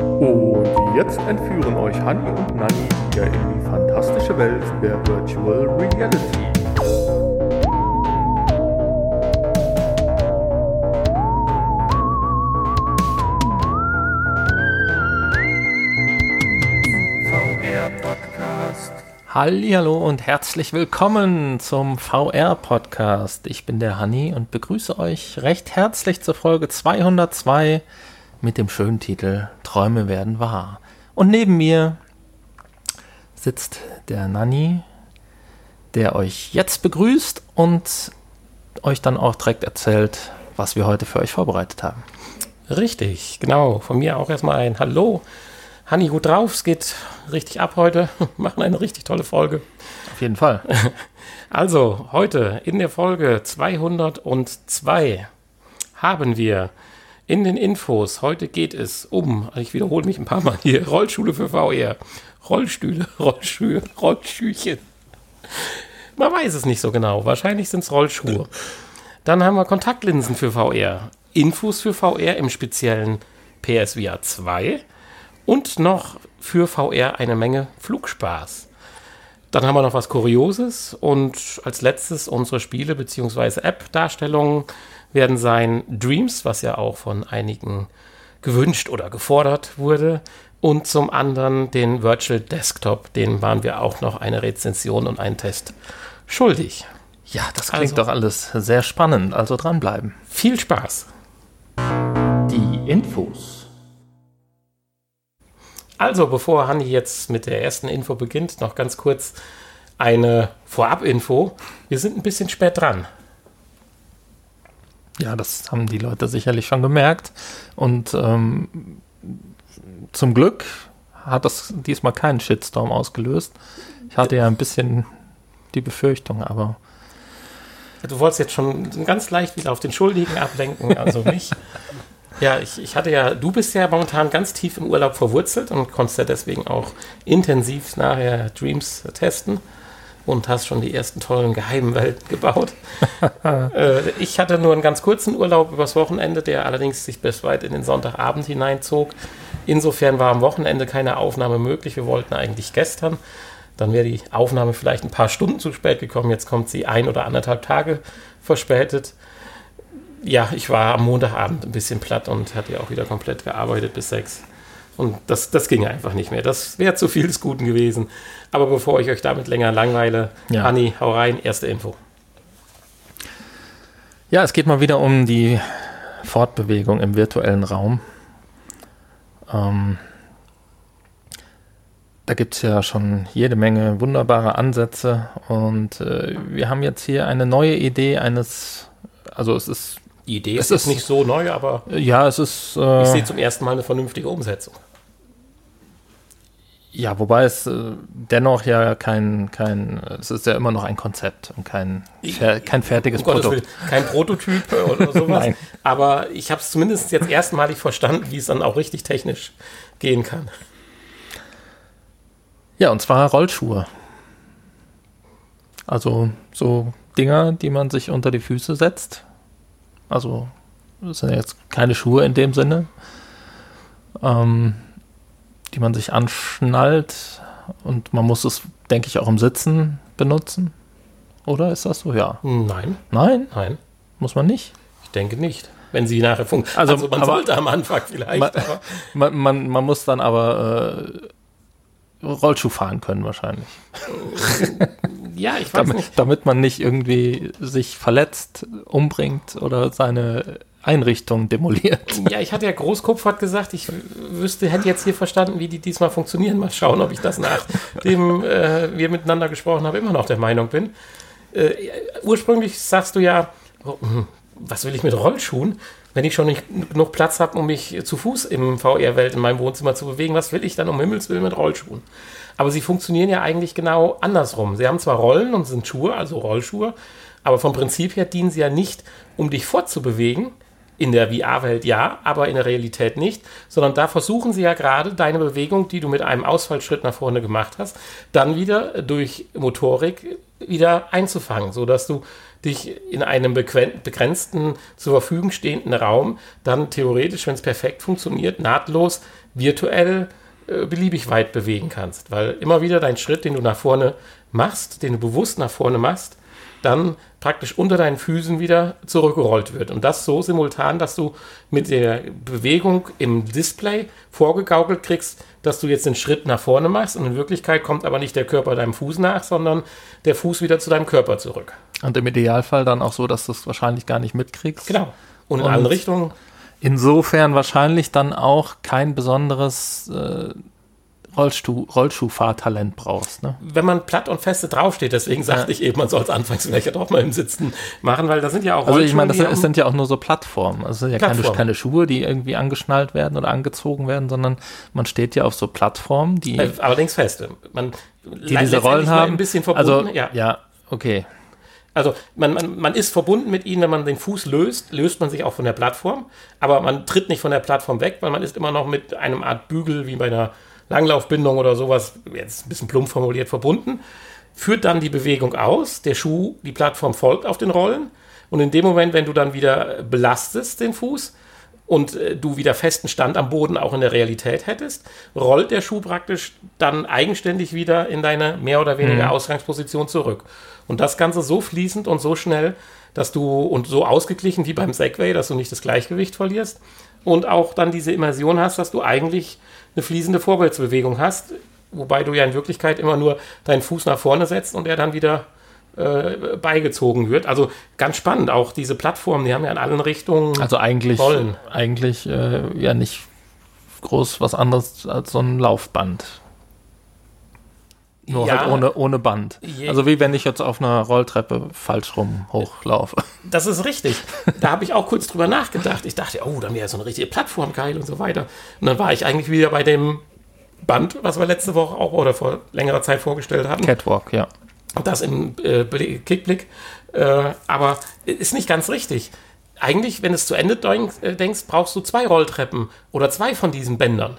Und jetzt entführen euch Hanni und Nanni wieder in die fantastische Welt der Virtual Reality. Hallo und herzlich willkommen zum VR Podcast. Ich bin der Hanni und begrüße euch recht herzlich zur Folge 202 mit dem schönen Titel Träume werden wahr. Und neben mir sitzt der Nanni, der euch jetzt begrüßt und euch dann auch direkt erzählt, was wir heute für euch vorbereitet haben. Richtig, genau. Von mir auch erstmal ein Hallo Hanni, gut drauf, es geht richtig ab heute. Wir machen eine richtig tolle Folge. Auf jeden Fall. Also, heute in der Folge 202 haben wir in den Infos, heute geht es um, ich wiederhole mich ein paar Mal hier, Rollschule für VR, Rollstühle, Rollschuhe, Rollschüchen. Man weiß es nicht so genau, wahrscheinlich sind es Rollschuhe. Dann haben wir Kontaktlinsen für VR, Infos für VR im speziellen PSVR 2 und noch für VR eine Menge Flugspaß. Dann haben wir noch was Kurioses und als letztes unsere Spiele bzw. App-Darstellungen werden sein Dreams, was ja auch von einigen gewünscht oder gefordert wurde. Und zum anderen den Virtual Desktop, den waren wir auch noch eine Rezension und einen Test schuldig. Ja, das klingt also, doch alles sehr spannend, also dranbleiben. Viel Spaß. Die Infos. Also, bevor Hanni jetzt mit der ersten Info beginnt, noch ganz kurz eine Vorab-Info. Wir sind ein bisschen spät dran. Ja, das haben die Leute sicherlich schon gemerkt. Und ähm, zum Glück hat das diesmal keinen Shitstorm ausgelöst. Ich hatte ja ein bisschen die Befürchtung, aber. Du wolltest jetzt schon ganz leicht wieder auf den Schuldigen ablenken, also mich. Ja, ich, ich hatte ja, du bist ja momentan ganz tief im Urlaub verwurzelt und konntest ja deswegen auch intensiv nachher Dreams testen und hast schon die ersten tollen geheimen Welten gebaut. äh, ich hatte nur einen ganz kurzen Urlaub übers Wochenende, der allerdings sich bis weit in den Sonntagabend hineinzog. Insofern war am Wochenende keine Aufnahme möglich. Wir wollten eigentlich gestern. Dann wäre die Aufnahme vielleicht ein paar Stunden zu spät gekommen. Jetzt kommt sie ein oder anderthalb Tage verspätet ja, ich war am Montagabend ein bisschen platt und hatte auch wieder komplett gearbeitet bis sechs. Und das, das ging einfach nicht mehr. Das wäre zu viel des Guten gewesen. Aber bevor ich euch damit länger langweile, ja. Anni, hau rein, erste Info. Ja, es geht mal wieder um die Fortbewegung im virtuellen Raum. Ähm, da gibt es ja schon jede Menge wunderbare Ansätze und äh, wir haben jetzt hier eine neue Idee eines, also es ist die Idee es ist, ist nicht so neu, aber ja, es ist. Äh, ich sehe zum ersten Mal eine vernünftige Umsetzung. Ja, wobei es äh, dennoch ja kein, kein, es ist ja immer noch ein Konzept und kein, kein fertiges um Produkt. Kein Prototyp oder sowas. Nein. Aber ich habe es zumindest jetzt erstmalig verstanden, wie es dann auch richtig technisch gehen kann. Ja, und zwar Rollschuhe. Also so Dinger, die man sich unter die Füße setzt also das sind jetzt keine Schuhe in dem Sinne, ähm, die man sich anschnallt und man muss es, denke ich, auch im Sitzen benutzen. Oder ist das so? Ja. Nein. Nein? Nein. Muss man nicht? Ich denke nicht. Wenn sie nachher funktioniert. Also, also, man aber, sollte am Anfang vielleicht. Man, man, man, man muss dann aber äh, Rollschuh fahren können wahrscheinlich. Ja, ich weiß damit, nicht. Damit man nicht irgendwie sich verletzt, umbringt oder seine Einrichtung demoliert. Ja, ich hatte ja Großkopf hat gesagt, ich wüsste, hätte jetzt hier verstanden, wie die diesmal funktionieren. Mal schauen, ob ich das nachdem äh, wir miteinander gesprochen haben, immer noch der Meinung bin. Äh, ursprünglich sagst du ja, oh, hm, was will ich mit Rollschuhen? Wenn ich schon nicht genug Platz habe, um mich zu Fuß im VR-Welt in meinem Wohnzimmer zu bewegen, was will ich dann um Himmels Willen mit Rollschuhen? Aber sie funktionieren ja eigentlich genau andersrum. Sie haben zwar Rollen und sind Schuhe, also Rollschuhe, aber vom Prinzip her dienen sie ja nicht, um dich fortzubewegen In der VR-Welt ja, aber in der Realität nicht, sondern da versuchen sie ja gerade deine Bewegung, die du mit einem Ausfallschritt nach vorne gemacht hast, dann wieder durch Motorik wieder einzufangen, sodass du dich in einem begrenzten, zur Verfügung stehenden Raum dann theoretisch, wenn es perfekt funktioniert, nahtlos virtuell äh, beliebig weit bewegen kannst. Weil immer wieder dein Schritt, den du nach vorne machst, den du bewusst nach vorne machst, dann praktisch unter deinen Füßen wieder zurückgerollt wird. Und das so simultan, dass du mit der Bewegung im Display vorgegaukelt kriegst, dass du jetzt den Schritt nach vorne machst und in Wirklichkeit kommt aber nicht der Körper deinem Fuß nach, sondern der Fuß wieder zu deinem Körper zurück. Und im Idealfall dann auch so, dass du es wahrscheinlich gar nicht mitkriegst. Genau. Und in und alle Richtungen. Insofern wahrscheinlich dann auch kein besonderes äh, Rollstuhl, Rollschuhfahrtalent brauchst. Ne? Wenn man platt und feste draufsteht, deswegen sagte ja. ich eben, man soll es anfangs vielleicht auch mal im Sitzen machen, weil da sind ja auch Also ich meine, das sind, sind, ja auch nur so Plattformen. Also sind ja keine, keine, Schuhe, die irgendwie angeschnallt werden oder angezogen werden, sondern man steht ja auf so Plattformen, die. Äh, allerdings feste. Man, die diese Rollen haben. Ein bisschen verbunden, also, ja. ja, okay. Also man, man, man ist verbunden mit ihnen, wenn man den Fuß löst, löst man sich auch von der Plattform, aber man tritt nicht von der Plattform weg, weil man ist immer noch mit einem Art Bügel wie bei einer Langlaufbindung oder sowas, jetzt ein bisschen plump formuliert, verbunden, führt dann die Bewegung aus, der Schuh, die Plattform folgt auf den Rollen und in dem Moment, wenn du dann wieder belastest den Fuß und äh, du wieder festen Stand am Boden auch in der Realität hättest, rollt der Schuh praktisch dann eigenständig wieder in deine mehr oder weniger mhm. Ausgangsposition zurück. Und das Ganze so fließend und so schnell, dass du und so ausgeglichen wie beim Segway, dass du nicht das Gleichgewicht verlierst und auch dann diese Immersion hast, dass du eigentlich eine fließende Vorwärtsbewegung hast, wobei du ja in Wirklichkeit immer nur deinen Fuß nach vorne setzt und er dann wieder äh, beigezogen wird. Also ganz spannend, auch diese Plattformen, die haben ja in allen Richtungen Also eigentlich, Rollen. eigentlich äh, ja nicht groß was anderes als so ein Laufband. Nur ja, halt ohne, ohne Band. Also wie wenn ich jetzt auf einer Rolltreppe falsch rum hochlaufe. Das ist richtig. Da habe ich auch kurz drüber nachgedacht. Ich dachte, oh, dann wäre so eine richtige Plattform geil und so weiter. Und dann war ich eigentlich wieder bei dem Band, was wir letzte Woche auch oder vor längerer Zeit vorgestellt hatten. Catwalk, ja. Das im äh, Kickblick. Äh, aber ist nicht ganz richtig. Eigentlich, wenn du es zu Ende äh, denkst, brauchst du zwei Rolltreppen oder zwei von diesen Bändern.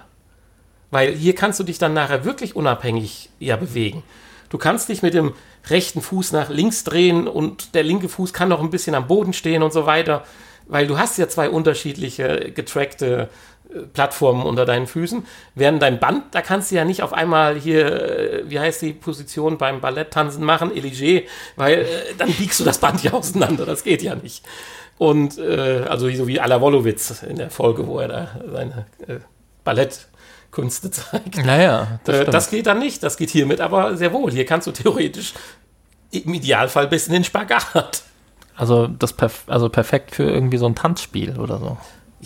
Weil hier kannst du dich dann nachher wirklich unabhängig ja bewegen. Du kannst dich mit dem rechten Fuß nach links drehen und der linke Fuß kann noch ein bisschen am Boden stehen und so weiter, weil du hast ja zwei unterschiedliche getrackte äh, Plattformen unter deinen Füßen. Während dein Band, da kannst du ja nicht auf einmal hier, äh, wie heißt die Position beim Balletttanzen machen, Elige, weil äh, dann biegst du das Band ja auseinander, das geht ja nicht. Und äh, also so wie Ala Wolowitz in der Folge, wo er da seine äh, Ballett Künste zeigt. Naja, das, äh, das geht dann nicht. Das geht hiermit aber sehr wohl. Hier kannst du theoretisch im Idealfall bis in den Spagat. Also das perf also perfekt für irgendwie so ein Tanzspiel oder so.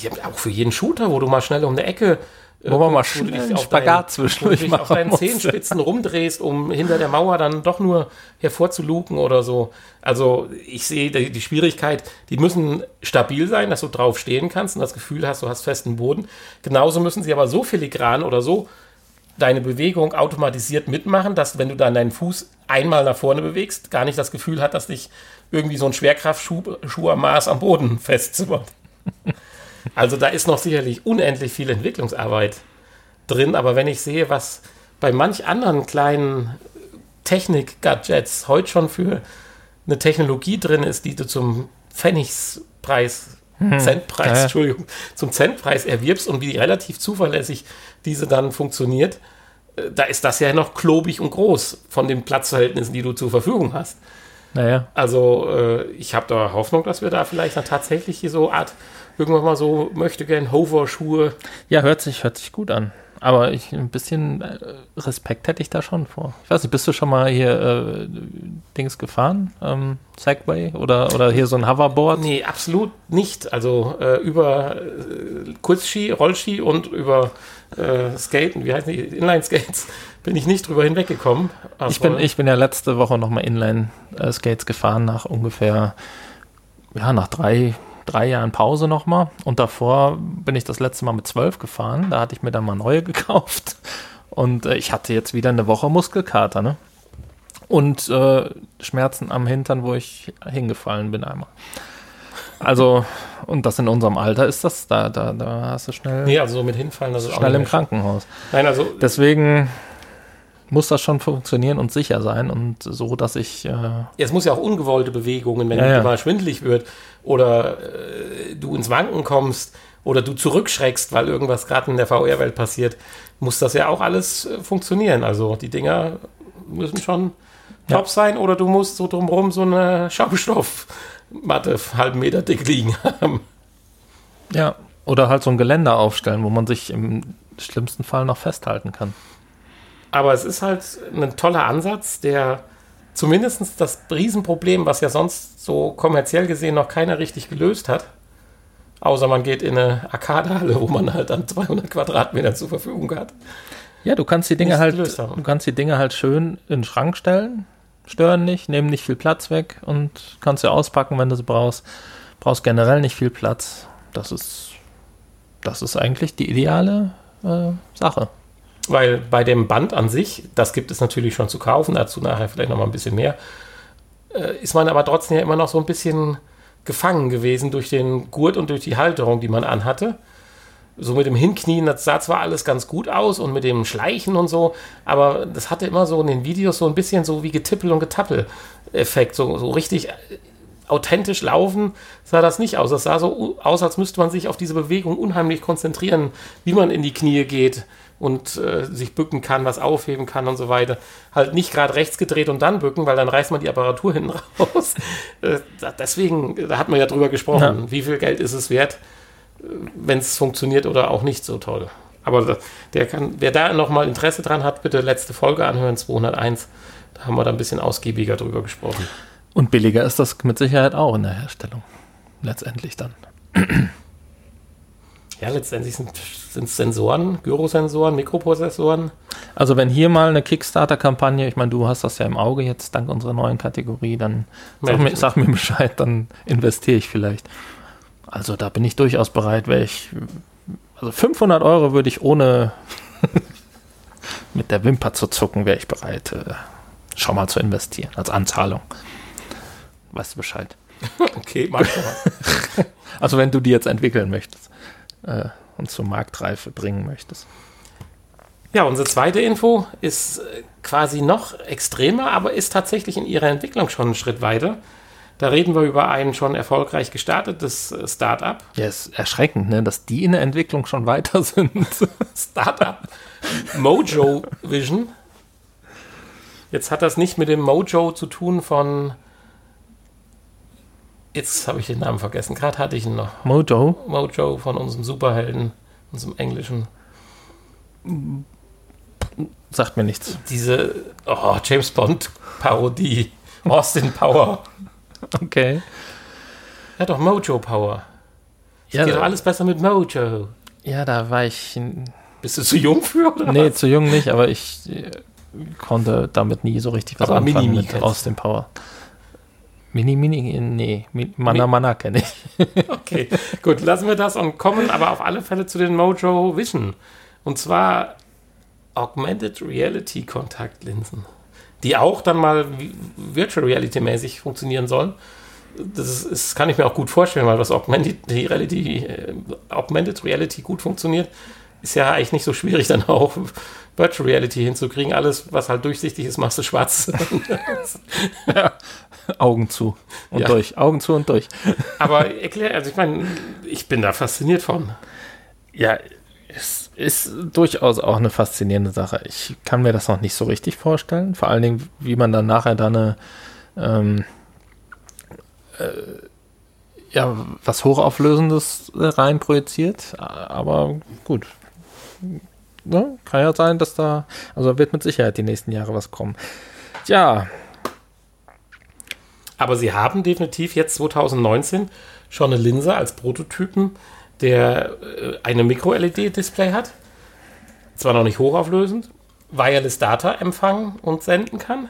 Habe auch für jeden Shooter, wo du mal schnell um eine Ecke wo man mal schnell einen Spagat zwischendurch dich auf deinen Zehenspitzen rumdrehst, um hinter der Mauer dann doch nur hervorzuluken oder so. Also ich sehe die, die, Schwierigkeit, die müssen stabil sein, dass du drauf stehen kannst und das Gefühl hast, du hast festen Boden. Genauso müssen sie aber so filigran oder so deine Bewegung automatisiert mitmachen, dass wenn du dann deinen Fuß einmal nach vorne bewegst, gar nicht das Gefühl hat, dass dich irgendwie so ein Schwerkraftschuh am Maß am Boden festzimmert. Also da ist noch sicherlich unendlich viel Entwicklungsarbeit drin, aber wenn ich sehe, was bei manch anderen kleinen Technik-Gadgets heute schon für eine Technologie drin ist, die du zum Pfennigspreis, hm. Centpreis, ja. Entschuldigung, zum Centpreis erwirbst und wie relativ zuverlässig diese dann funktioniert, äh, da ist das ja noch klobig und groß von den Platzverhältnissen, die du zur Verfügung hast. Naja. Also äh, ich habe da Hoffnung, dass wir da vielleicht dann tatsächlich so Art irgendwann mal so möchte gern Hover-Schuhe. Ja, hört sich, hört sich gut an. Aber ich, ein bisschen äh, Respekt hätte ich da schon vor. Ich weiß nicht, bist du schon mal hier äh, Dings gefahren? Ähm, Segway oder, oder hier so ein Hoverboard? Nee, absolut nicht. Also äh, über äh, Kurzski, Rollski und über äh, Skaten, wie heißen die? Inline-Skates, bin ich nicht drüber hinweggekommen. Ich bin, ich bin ja letzte Woche nochmal Inline-Skates gefahren, nach ungefähr, ja, nach drei, drei Jahren Pause nochmal. Und davor bin ich das letzte Mal mit zwölf gefahren. Da hatte ich mir dann mal neue gekauft. Und äh, ich hatte jetzt wieder eine Woche Muskelkater, ne? Und äh, Schmerzen am Hintern, wo ich hingefallen bin einmal. Also, und das in unserem Alter ist das, da, da, da hast du schnell, Nee, also so mit hinfallen, das ist schnell im Krankenhaus. Nein, also Deswegen muss das schon funktionieren und sicher sein und so, dass ich, äh, es muss ja auch ungewollte Bewegungen, wenn Ja, ja. mal schwindelig wird oder äh, du ins Wanken kommst oder du zurückschreckst, weil irgendwas gerade in der VR-Welt passiert, muss das ja auch alles äh, funktionieren. Also die Dinger müssen schon Ja. top sein oder du musst so drumherum so eine Schaumstoffmatte halben Meter dick liegen haben. ja, oder halt so ein Geländer aufstellen, wo man sich im schlimmsten Fall noch festhalten kann. Aber es ist halt ein toller Ansatz, der zumindest das Riesenproblem, was ja sonst so kommerziell gesehen noch keiner richtig gelöst hat, außer man geht in eine Arcadehalle, wo man halt dann 200 Quadratmeter zur Verfügung hat. Ja, du kannst die Dinge halt, du kannst die Dinge halt schön in den Schrank stellen, stören nicht, nehmen nicht viel Platz weg und kannst sie auspacken, wenn du sie brauchst. Brauchst generell nicht viel Platz. Das ist, das ist eigentlich die ideale äh, Sache. Weil bei dem Band an sich, das gibt es natürlich schon zu kaufen, dazu nachher vielleicht noch mal ein bisschen mehr, äh, ist man aber trotzdem ja immer noch so ein bisschen gefangen gewesen durch den Gurt und durch die Halterung, die man anhatte. So mit dem Hinknien, das sah zwar alles ganz gut aus und mit dem Schleichen und so, aber das hatte immer so in den Videos so ein bisschen so wie Getippel und Getappel-Effekt, so, so richtig authentisch laufen sah das nicht aus. Das sah so aus, als müsste man sich auf diese Bewegung unheimlich konzentrieren, wie man in die Knie geht und äh, sich bücken kann, was aufheben kann und so weiter. Halt nicht gerade rechts gedreht und dann bücken, weil dann reißt man die Apparatur hinten raus. äh, deswegen, da hat man ja drüber gesprochen, wie viel Geld ist es wert, wenn es funktioniert oder auch nicht so toll. Aber der kann, wer da nochmal Interesse dran hat, bitte letzte Folge anhören, 201. Da haben wir da ein bisschen ausgiebiger drüber gesprochen. Und billiger ist das mit Sicherheit auch in der Herstellung. Letztendlich dann. Ja, letztendlich sind es Sensoren, Gyrosensoren, Mikroprozessoren. Also wenn hier mal eine Kickstarter-Kampagne, ich meine, du hast das ja im Auge jetzt dank unserer neuen Kategorie, dann sag mir, sag mir Bescheid, dann investiere ich vielleicht. Also da bin ich durchaus bereit, wäre ich, also 500 Euro würde ich ohne mit der Wimper zu zucken, wäre ich bereit, äh, schon mal zu investieren, als Anzahlung. Weißt du Bescheid? Okay, mach schon mal. Also wenn du die jetzt entwickeln möchtest äh, und zur Marktreife bringen möchtest. Ja, unsere zweite Info ist äh, quasi noch extremer, aber ist tatsächlich in ihrer Entwicklung schon einen Schritt weiter. Da reden wir über ein schon erfolgreich gestartetes äh, Startup. Ja, ist erschreckend, ne, dass die in der Entwicklung schon weiter sind. Startup Mojo Vision. Jetzt hat das nicht mit dem Mojo zu tun von. Jetzt habe ich den Namen vergessen. Gerade hatte ich ihn noch. Mojo. Mojo von unserem Superhelden, unserem englischen. Sagt mir nichts. Diese oh, James Bond Parodie. Austin Power. Okay. Ja, doch, Mojo Power. Ja, Geht doch alles besser mit Mojo. ja, da war ich. Bist du zu jung für? Oder Nee, was? zu jung nicht, aber ich äh, konnte damit nie so richtig was Aber anfangen Mini-Mi mit kennst du. aus dem Power. Mini, Mini, nee, Mana Mana kenne ich. Okay, gut, lassen wir das und kommen aber auf alle Fälle zu den Mojo Vision. Und zwar Augmented Reality Kontaktlinsen, die auch dann mal vi- Virtual Reality mäßig funktionieren sollen. Das ist, ist, kann ich mir auch gut vorstellen, weil was Augmented Reality, äh, Augmented Reality gut funktioniert, ist ja eigentlich nicht so schwierig, dann auch Virtual Reality hinzukriegen. Alles, was halt durchsichtig ist, machst du schwarz. Augen zu und Ja. durch. Augen zu und durch. Aber erklär, also ich meine, ich bin da fasziniert von. Ja, es ist durchaus auch eine faszinierende Sache. Ich kann mir das noch nicht so richtig vorstellen. Vor allen Dingen, wie man dann nachher da eine ähm, äh, ja, was Hochauflösendes rein projiziert. Aber gut. Ne? Kann ja sein, dass da, also wird mit Sicherheit die nächsten Jahre was kommen. Ja, Aber sie haben definitiv jetzt 2019 schon eine Linse als Prototypen, der äh, eine Micro-LED-Display hat. Zwar noch nicht hochauflösend, Wireless Data empfangen und senden kann.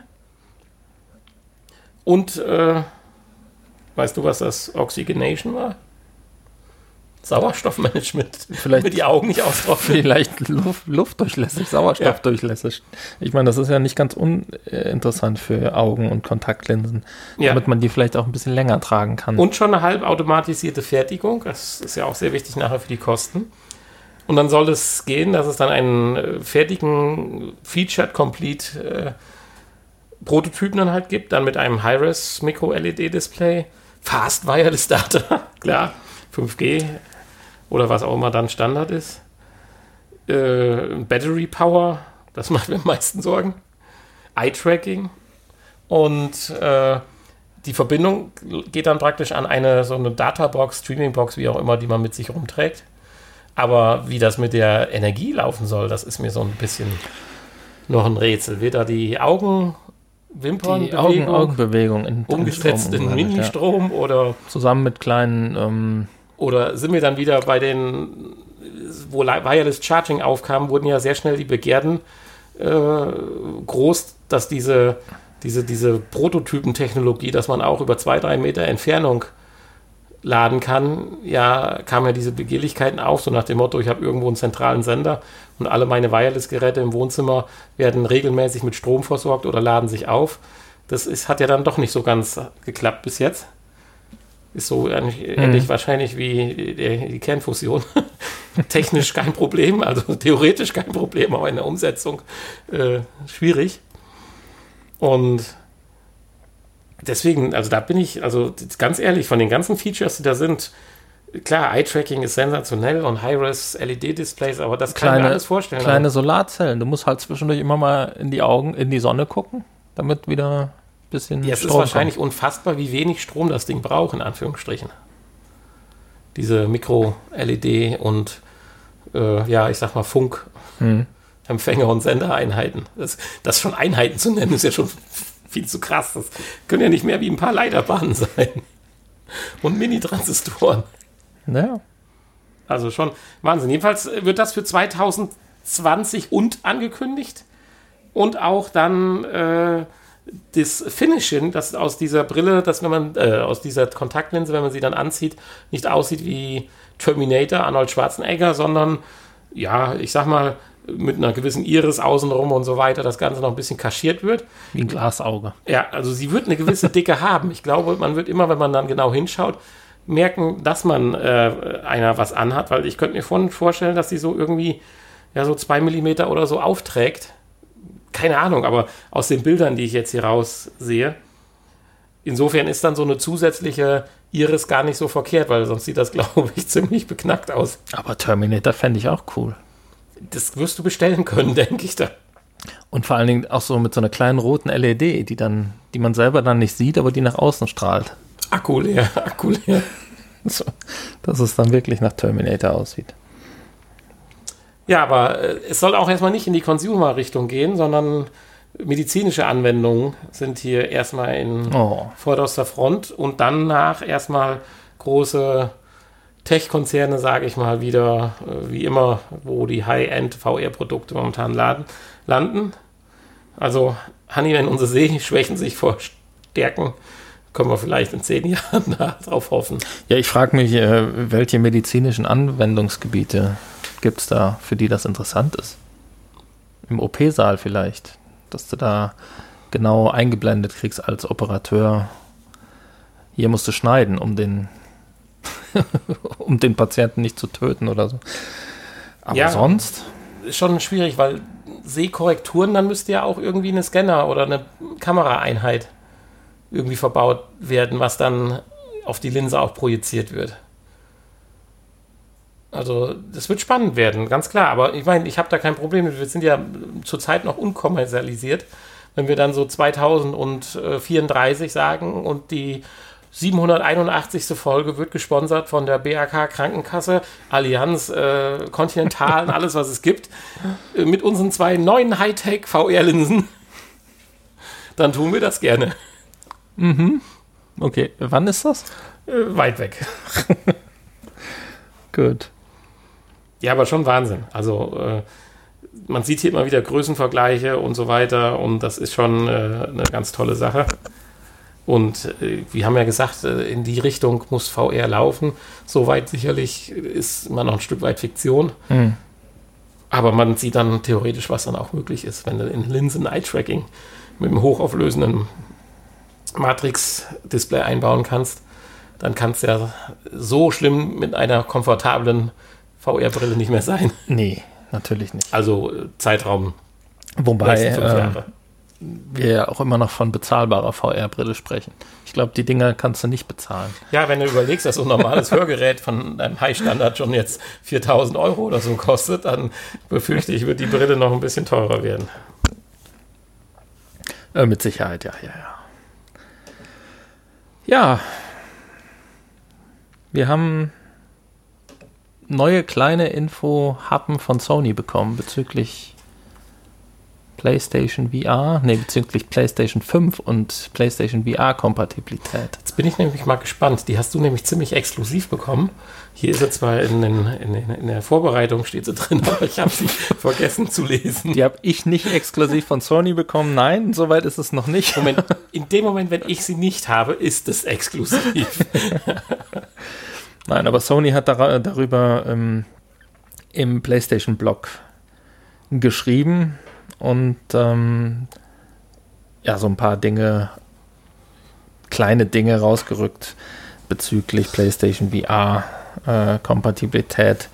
Und äh, weißt du, was das Oxygenation war? Sauerstoffmanagement, Vielleicht- damit die Augen nicht austrocknen. Vielleicht Luft, luftdurchlässig, Sauerstoffdurchlässig. Ich meine, das ist ja nicht ganz uninteressant für Augen- und Kontaktlinsen, Ja. damit man die vielleicht auch ein bisschen länger tragen kann. Und schon eine halbautomatisierte Fertigung. Das ist ja auch sehr wichtig nachher für die Kosten. Und dann soll es gehen, dass es dann einen äh, fertigen Featured Complete äh, Prototypen dann halt gibt, dann mit einem Hi-Res Micro-LED-Display, Fast Wireless Data, klar, 5G oder was auch immer dann Standard ist. Äh, Battery Power, das macht mir am meisten Sorgen. Eye-Tracking und äh, die Verbindung geht dann praktisch an eine so eine Databox, Streamingbox, wie auch immer, die man mit sich rumträgt. Aber wie das mit der Energie laufen soll, das ist mir so ein bisschen noch ein Rätsel. Wird da die Augen, Wimpern, die Augen, Augenbewegung in, umgesetzt in Strom umgewandelt, ja. Ministrom oder, Zusammen mit kleinen, ähm, oder sind wir dann wieder bei den, wo Wireless Charging aufkam, wurden ja sehr schnell die Begehrten äh, groß, dass diese, diese, diese Prototypentechnologie, dass man auch über zwei, drei Meter Entfernung laden kann, ja, kamen ja diese Begehrlichkeiten auf, so nach dem Motto, ich habe irgendwo einen zentralen Sender und alle meine Wireless-Geräte im Wohnzimmer werden regelmäßig mit Strom versorgt oder laden sich auf. Das ist, hat ja dann doch nicht so ganz geklappt bis jetzt. Ist so ähnlich, ähnlich wahrscheinlich wie die, Kernfusion. Technisch kein Problem, also theoretisch kein Problem, aber in der Umsetzung äh, schwierig. Und deswegen, also da bin ich, also ganz ehrlich, von den ganzen Features, die da sind, klar, Eye-Tracking ist sensationell und High-Res LED-Displays, aber das kann ich mir kleine, alles vorstellen. kleine Solarzellen. Du musst halt zwischendurch immer mal in die Augen, in die Sonne gucken, damit wieder bisschen Ja, es ist Strom wahrscheinlich unfassbar, wie wenig Strom das Ding braucht, in Anführungsstrichen. Diese Mikro-LED und, äh, ja, ich sag mal, Funk, Hm. Empfänger und Sendereinheiten. Das, das schon Einheiten zu nennen, ist ja schon viel zu krass. Das können ja nicht mehr wie ein paar Leiterbahnen sein. Und Mini-Transistoren. kommt. Naja. Also schon Wahnsinn. Jedenfalls wird das für 2020 und angekündigt. Und auch dann äh, das Finishen, das aus dieser Brille, dass wenn man, äh, aus dieser Kontaktlinse, wenn man sie dann anzieht, nicht aussieht wie Terminator, Arnold Schwarzenegger, sondern ja, ich sag mal, mit einer gewissen Iris außenrum und so weiter, das Ganze noch ein bisschen kaschiert wird. Wie ein Glasauge. Ja, also sie wird eine gewisse Dicke haben. Ich glaube, man wird immer, wenn man dann genau hinschaut, merken, dass man äh, einer was anhat, weil ich könnte mir vorhin vorstellen, dass sie so irgendwie ja so zwei Millimeter oder so aufträgt. Keine Ahnung, aber aus den Bildern, die ich jetzt hier raus sehe, insofern ist dann so eine zusätzliche Iris gar nicht so verkehrt, weil sonst sieht das, glaube ich, ziemlich beknackt aus. Aber Terminator fände ich auch cool. Das wirst du bestellen können, denke ich da. Und vor allen Dingen auch so mit so einer kleinen roten LED, die dann, die man selber dann nicht sieht, aber die nach außen strahlt. Akku leer, Akku leer. So, dass es dann wirklich nach Terminator aussieht. Ja, aber äh, es soll auch erstmal nicht in die Consumer-Richtung gehen, sondern medizinische Anwendungen sind hier erstmal in Oh. vorderster Front und danach erstmal große Tech-Konzerne, sage ich mal, wieder, äh, wie immer, wo die High-End VR-Produkte momentan laden, landen. Also, Hanni, wenn unsere Sehschwächen sich verstärken, können wir vielleicht in zehn Jahren darauf hoffen. Ja, ich frage mich, äh, welche medizinischen Anwendungsgebiete gibt es da, für die das interessant ist? Im OP-Saal vielleicht, dass du da genau eingeblendet kriegst als Operateur. Hier musst du schneiden, um den, um den Patienten nicht zu töten oder so. Aber Ja. sonst, ist schon schwierig, weil Sehkorrekturen, dann müsste ja auch irgendwie eine Scanner oder eine Kameraeinheit irgendwie verbaut werden, was dann auf die Linse auch projiziert wird. Also, das wird spannend werden, ganz klar. Aber ich meine, ich habe da kein Problem mit. Wir sind ja zurzeit noch unkommerzialisiert. Wenn wir dann so 2034 sagen und die 781. Folge wird gesponsert von der BAK Krankenkasse, Allianz, äh, Continental und alles, was es gibt, äh, mit unseren zwei neuen Hightech VR-Linsen, dann tun wir das gerne. okay, wann ist das? Äh, weit weg. Gut. Ja, aber schon Wahnsinn. Also äh, man sieht hier immer wieder Größenvergleiche und so weiter und das ist schon äh, eine ganz tolle Sache. Und äh, wir haben ja gesagt, äh, in die Richtung muss VR laufen. Soweit sicherlich ist man noch ein Stück weit Fiktion. Hm. Aber man sieht dann theoretisch, was dann auch möglich ist, wenn du in Linsen Eye Tracking mit einem hochauflösenden Matrix-Display einbauen kannst, dann kann es ja so schlimm mit einer komfortablen VR-Brille nicht mehr sein. Nee, natürlich nicht. Also äh, Zeitraum Wobei äh, wir ja auch immer noch von bezahlbarer VR-Brille sprechen. Ich glaube, die Dinger kannst du nicht bezahlen. Ja, wenn du überlegst, dass so ein normales Hörgerät von einem High-Standard schon jetzt 4000 Euro oder so kostet, dann befürchte ich, wird die Brille noch ein bisschen teurer werden. Äh, mit Sicherheit, ja, ja, ja. Ja. Wir haben neue kleine Info-Happen von Sony bekommen bezüglich PlayStation VR, nee, bezüglich PlayStation 5 und PlayStation VR-Kompatibilität. Jetzt bin ich nämlich mal gespannt. Die hast du nämlich ziemlich exklusiv bekommen. Hier ist sie zwar in, den, in, in der Vorbereitung steht sie drin, aber ich habe sie vergessen zu lesen. Die habe ich nicht exklusiv von Sony bekommen. Nein, soweit ist es noch nicht. Moment, in dem Moment, wenn ich sie nicht habe, ist es exklusiv. Nein, aber Sony hat dar darüber ähm, im PlayStation-Blog geschrieben und ähm, ja, so ein paar Dinge, kleine Dinge rausgerückt bezüglich PlayStation VR-Kompatibilität.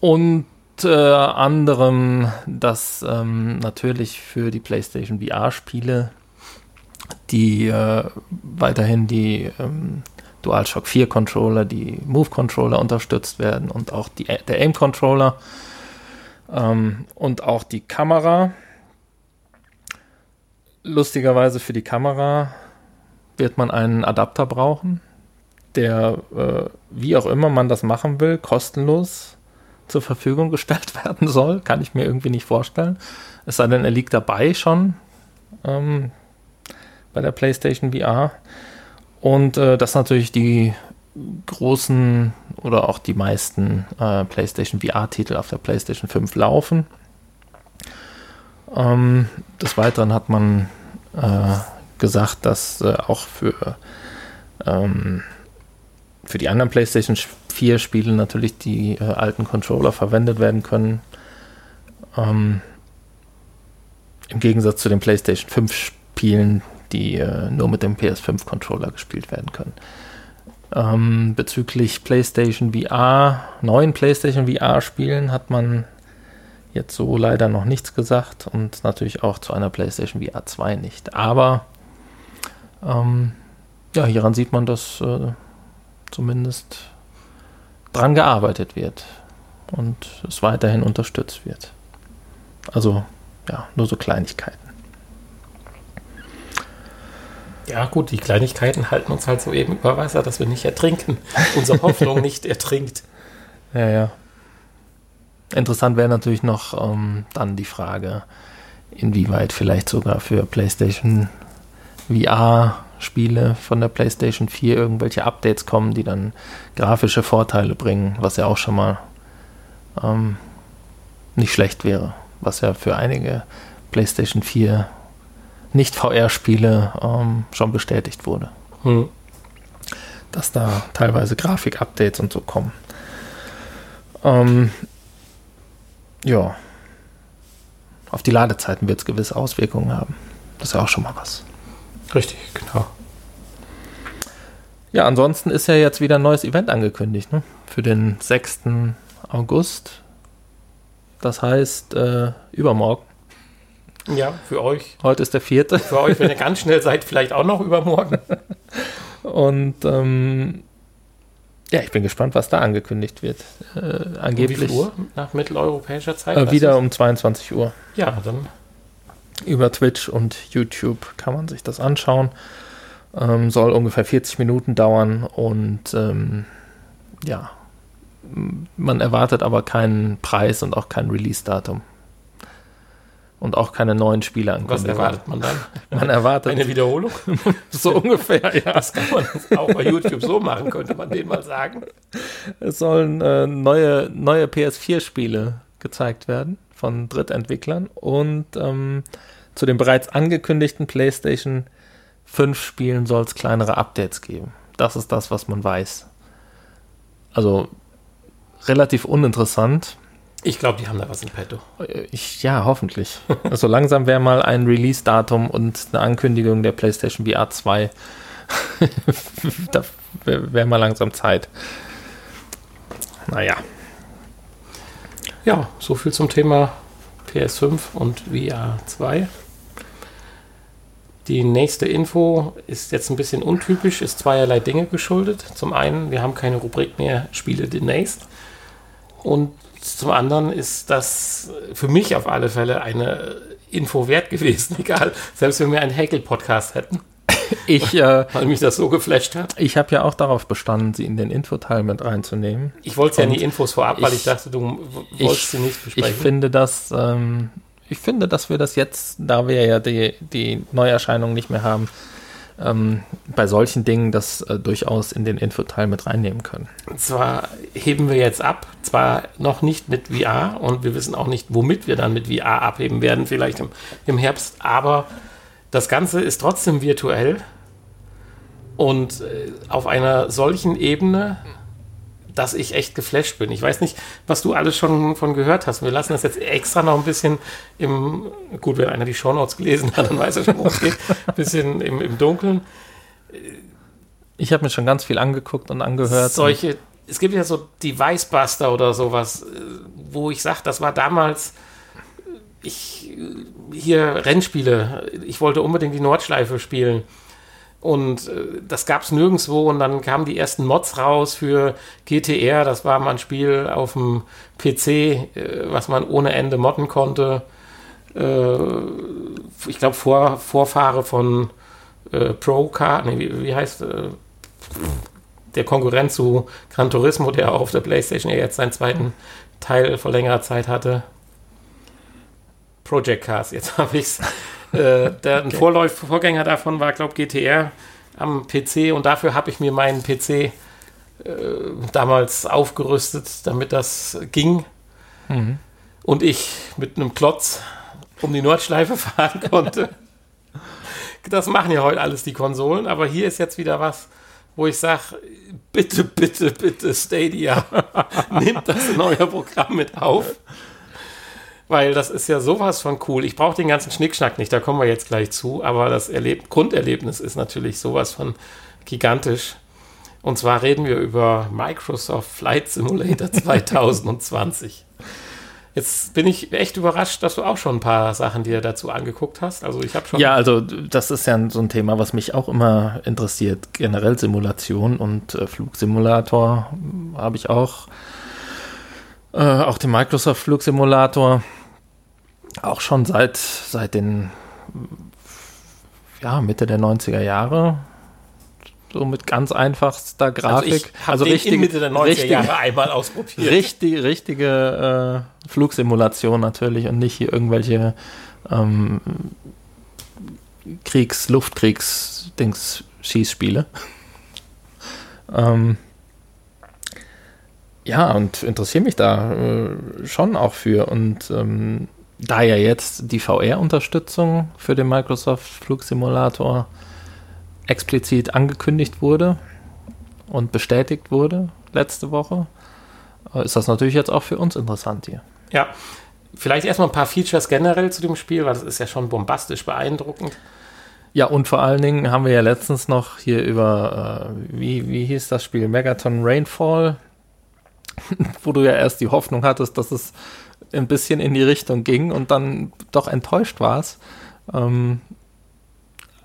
und äh, anderem, dass ähm, natürlich für die PlayStation VR-Spiele die äh, weiterhin die ähm, DualShock 4 Controller, die Move Controller unterstützt werden und auch die, der Aim Controller ähm, und auch die Kamera. Lustigerweise für die Kamera wird man einen Adapter brauchen, der, äh, wie auch immer man das machen will, kostenlos zur Verfügung gestellt werden soll. Kann ich mir irgendwie nicht vorstellen. Es sei denn, er liegt dabei schon ähm, bei der PlayStation VR. Und äh, dass natürlich die großen oder auch die meisten äh, PlayStation VR-Titel auf der PlayStation 5 laufen. Ähm, des Weiteren hat man äh, gesagt, dass äh, auch für, ähm, für die anderen PlayStation 4-Spiele natürlich die äh, alten Controller verwendet werden können. Ähm, Im Gegensatz zu den PlayStation 5-Spielen, die äh, nur mit dem PS5-Controller gespielt werden können. Ähm, bezüglich PlayStation VR, neuen PlayStation VR-Spielen hat man jetzt so leider noch nichts gesagt und natürlich auch zu einer PlayStation VR 2 nicht. Aber ähm, ja, hieran sieht man, dass äh, zumindest dran gearbeitet wird und es weiterhin unterstützt wird. Also ja, nur so Kleinigkeiten. Ja, gut, die Kleinigkeiten halten uns halt so eben über Wasser, dass wir nicht ertrinken. Unsere Hoffnung nicht ertrinkt. Ja, ja. Interessant wäre natürlich noch ähm, dann die Frage, inwieweit vielleicht sogar für PlayStation VR-Spiele von der PlayStation 4 irgendwelche Updates kommen, die dann grafische Vorteile bringen, was ja auch schon mal ähm, nicht schlecht wäre, was ja für einige PlayStation 4 nicht-VR-Spiele ähm, schon bestätigt wurde. Hm. Dass da teilweise Grafik-Updates und so kommen. Ähm, ja. Auf die Ladezeiten wird es gewisse Auswirkungen haben. Das ist ja auch schon mal was. Richtig, genau. Ja, ansonsten ist ja jetzt wieder ein neues Event angekündigt, ne? Für den 6. August. Das heißt, äh, übermorgen. Ja, für euch. Heute ist der vierte. Für euch, wenn ihr ganz schnell seid, vielleicht auch noch übermorgen. Und ähm, ja, ich bin gespannt, was da angekündigt wird. Äh, angeblich Um wie Uhr nach mitteleuropäischer Zeit? Äh, wieder um 22 Uhr. Ja, dann Über Twitch und YouTube kann man sich das anschauen. Ähm, soll ungefähr 40 Minuten dauern und ähm, ja, man erwartet aber keinen Preis und auch kein Release-Datum. Und auch keine neuen Spiele was ankündigen. erwartet man dann? Man erwartet Eine Wiederholung? so ungefähr, ja. Das kann man auch bei YouTube so machen, könnte man denen mal sagen. Es sollen äh, neue, neue PS4-Spiele gezeigt werden von Drittentwicklern und ähm, zu den bereits angekündigten PlayStation fünf Spielen soll es kleinere Updates geben. Das ist das, was man weiß. Also relativ uninteressant. Ich glaube, die haben da was im Petto. Ich, ja, hoffentlich. also langsam wäre mal ein Release-Datum und eine Ankündigung der PlayStation VR 2. da wäre wär mal langsam Zeit. Naja. Ja, so viel zum Thema PS5 und VR 2. Die nächste Info ist jetzt ein bisschen untypisch, ist zweierlei Dinge geschuldet. Zum einen, wir haben keine Rubrik mehr Spiele demnächst. Und zum anderen ist das für mich auf alle Fälle eine Info wert gewesen, egal, selbst wenn wir einen Häkel-Podcast hätten. Ich, äh, weil mich das so geflasht hat. Ich habe ja auch darauf bestanden, sie in den Infoteil mit reinzunehmen. Ich wollte ja in die Infos vorab, weil ich, ich dachte, du wolltest ich, sie nicht besprechen. Ich finde das, ähm, ich finde, dass wir das jetzt, da wir ja die, die Neuerscheinung nicht mehr haben, ähm, bei solchen Dingen das äh, durchaus in den Infoteil mit reinnehmen können. Und zwar heben wir jetzt ab, zwar noch nicht mit VR und wir wissen auch nicht, womit wir dann mit VR abheben werden, vielleicht im, im Herbst, aber das Ganze ist trotzdem virtuell und äh, auf einer solchen Ebene, dass ich echt geflasht bin. Ich weiß nicht, was du alles schon von gehört hast. Wir lassen das jetzt extra noch ein bisschen im, gut, wenn einer die Shownotes gelesen hat, dann weiß er schon, worum es geht, ein bisschen im, im Dunkeln. Ich habe mir schon ganz viel angeguckt und angehört. Solche, es gibt ja so Device Buster oder sowas, äh, wo ich sage, das war damals, ich, hier Rennspiele, ich wollte unbedingt die Nordschleife spielen. Und äh, das gab es nirgendwo und dann kamen die ersten Mods raus für GTR. Das war mal ein Spiel auf dem PC, äh, was man ohne Ende modden konnte. Äh, ich glaube, Vor Vorfahre von äh, Procar, nee, wie, wie heißt der Konkurrent zu Gran Turismo, der auf der PlayStation jetzt seinen zweiten Teil vor längerer Zeit hatte. Project Cars, jetzt habe ich es. Äh, der okay. Vorläuf Vorgänger davon war, glaube ich, GTR am PC und dafür habe ich mir meinen PC äh, damals aufgerüstet, damit das ging. Mhm. Und ich mit einem Klotz um die Nordschleife fahren konnte. das machen ja heute alles die Konsolen, aber hier ist jetzt wieder was, wo ich sage, bitte, bitte, bitte, Stadia, nehmt das in euer Programm mit auf weil das ist ja sowas von cool. Ich brauche den ganzen Schnickschnack nicht, da kommen wir jetzt gleich zu, aber das Erleb Grunderlebnis ist natürlich sowas von gigantisch. Und zwar reden wir über Microsoft Flight Simulator 2020. Jetzt bin ich echt überrascht, dass du auch schon ein paar Sachen dir dazu angeguckt hast. Also ich habe schon. Ja, also das ist ja so ein Thema, was mich auch immer interessiert. Generell Simulation und äh, Flugsimulator habe ich auch. Äh, auch den Microsoft Flugsimulator auch schon seit, seit den ja, Mitte der 90er Jahre. So mit ganz einfachster Grafik. Also, also Mitte der 90er richtige, Jahre einmal ausprobiert. Richtig, richtige äh, Flugsimulation natürlich und nicht hier irgendwelche ähm, Kriegs-, Luftkriegs-Dings, Schießspiele. ähm, ja, und interessiere mich da äh, schon auch für. Und ähm, da ja jetzt die VR-Unterstützung für den Microsoft Flugsimulator explizit angekündigt wurde und bestätigt wurde letzte Woche, äh, ist das natürlich jetzt auch für uns interessant hier. Ja, vielleicht erstmal ein paar Features generell zu dem Spiel, weil das ist ja schon bombastisch beeindruckend. Ja, und vor allen Dingen haben wir ja letztens noch hier über, äh, wie, wie hieß das Spiel, Megaton Rainfall, wo du ja erst die Hoffnung hattest, dass es ein bisschen in die Richtung ging und dann doch enttäuscht warst, ähm,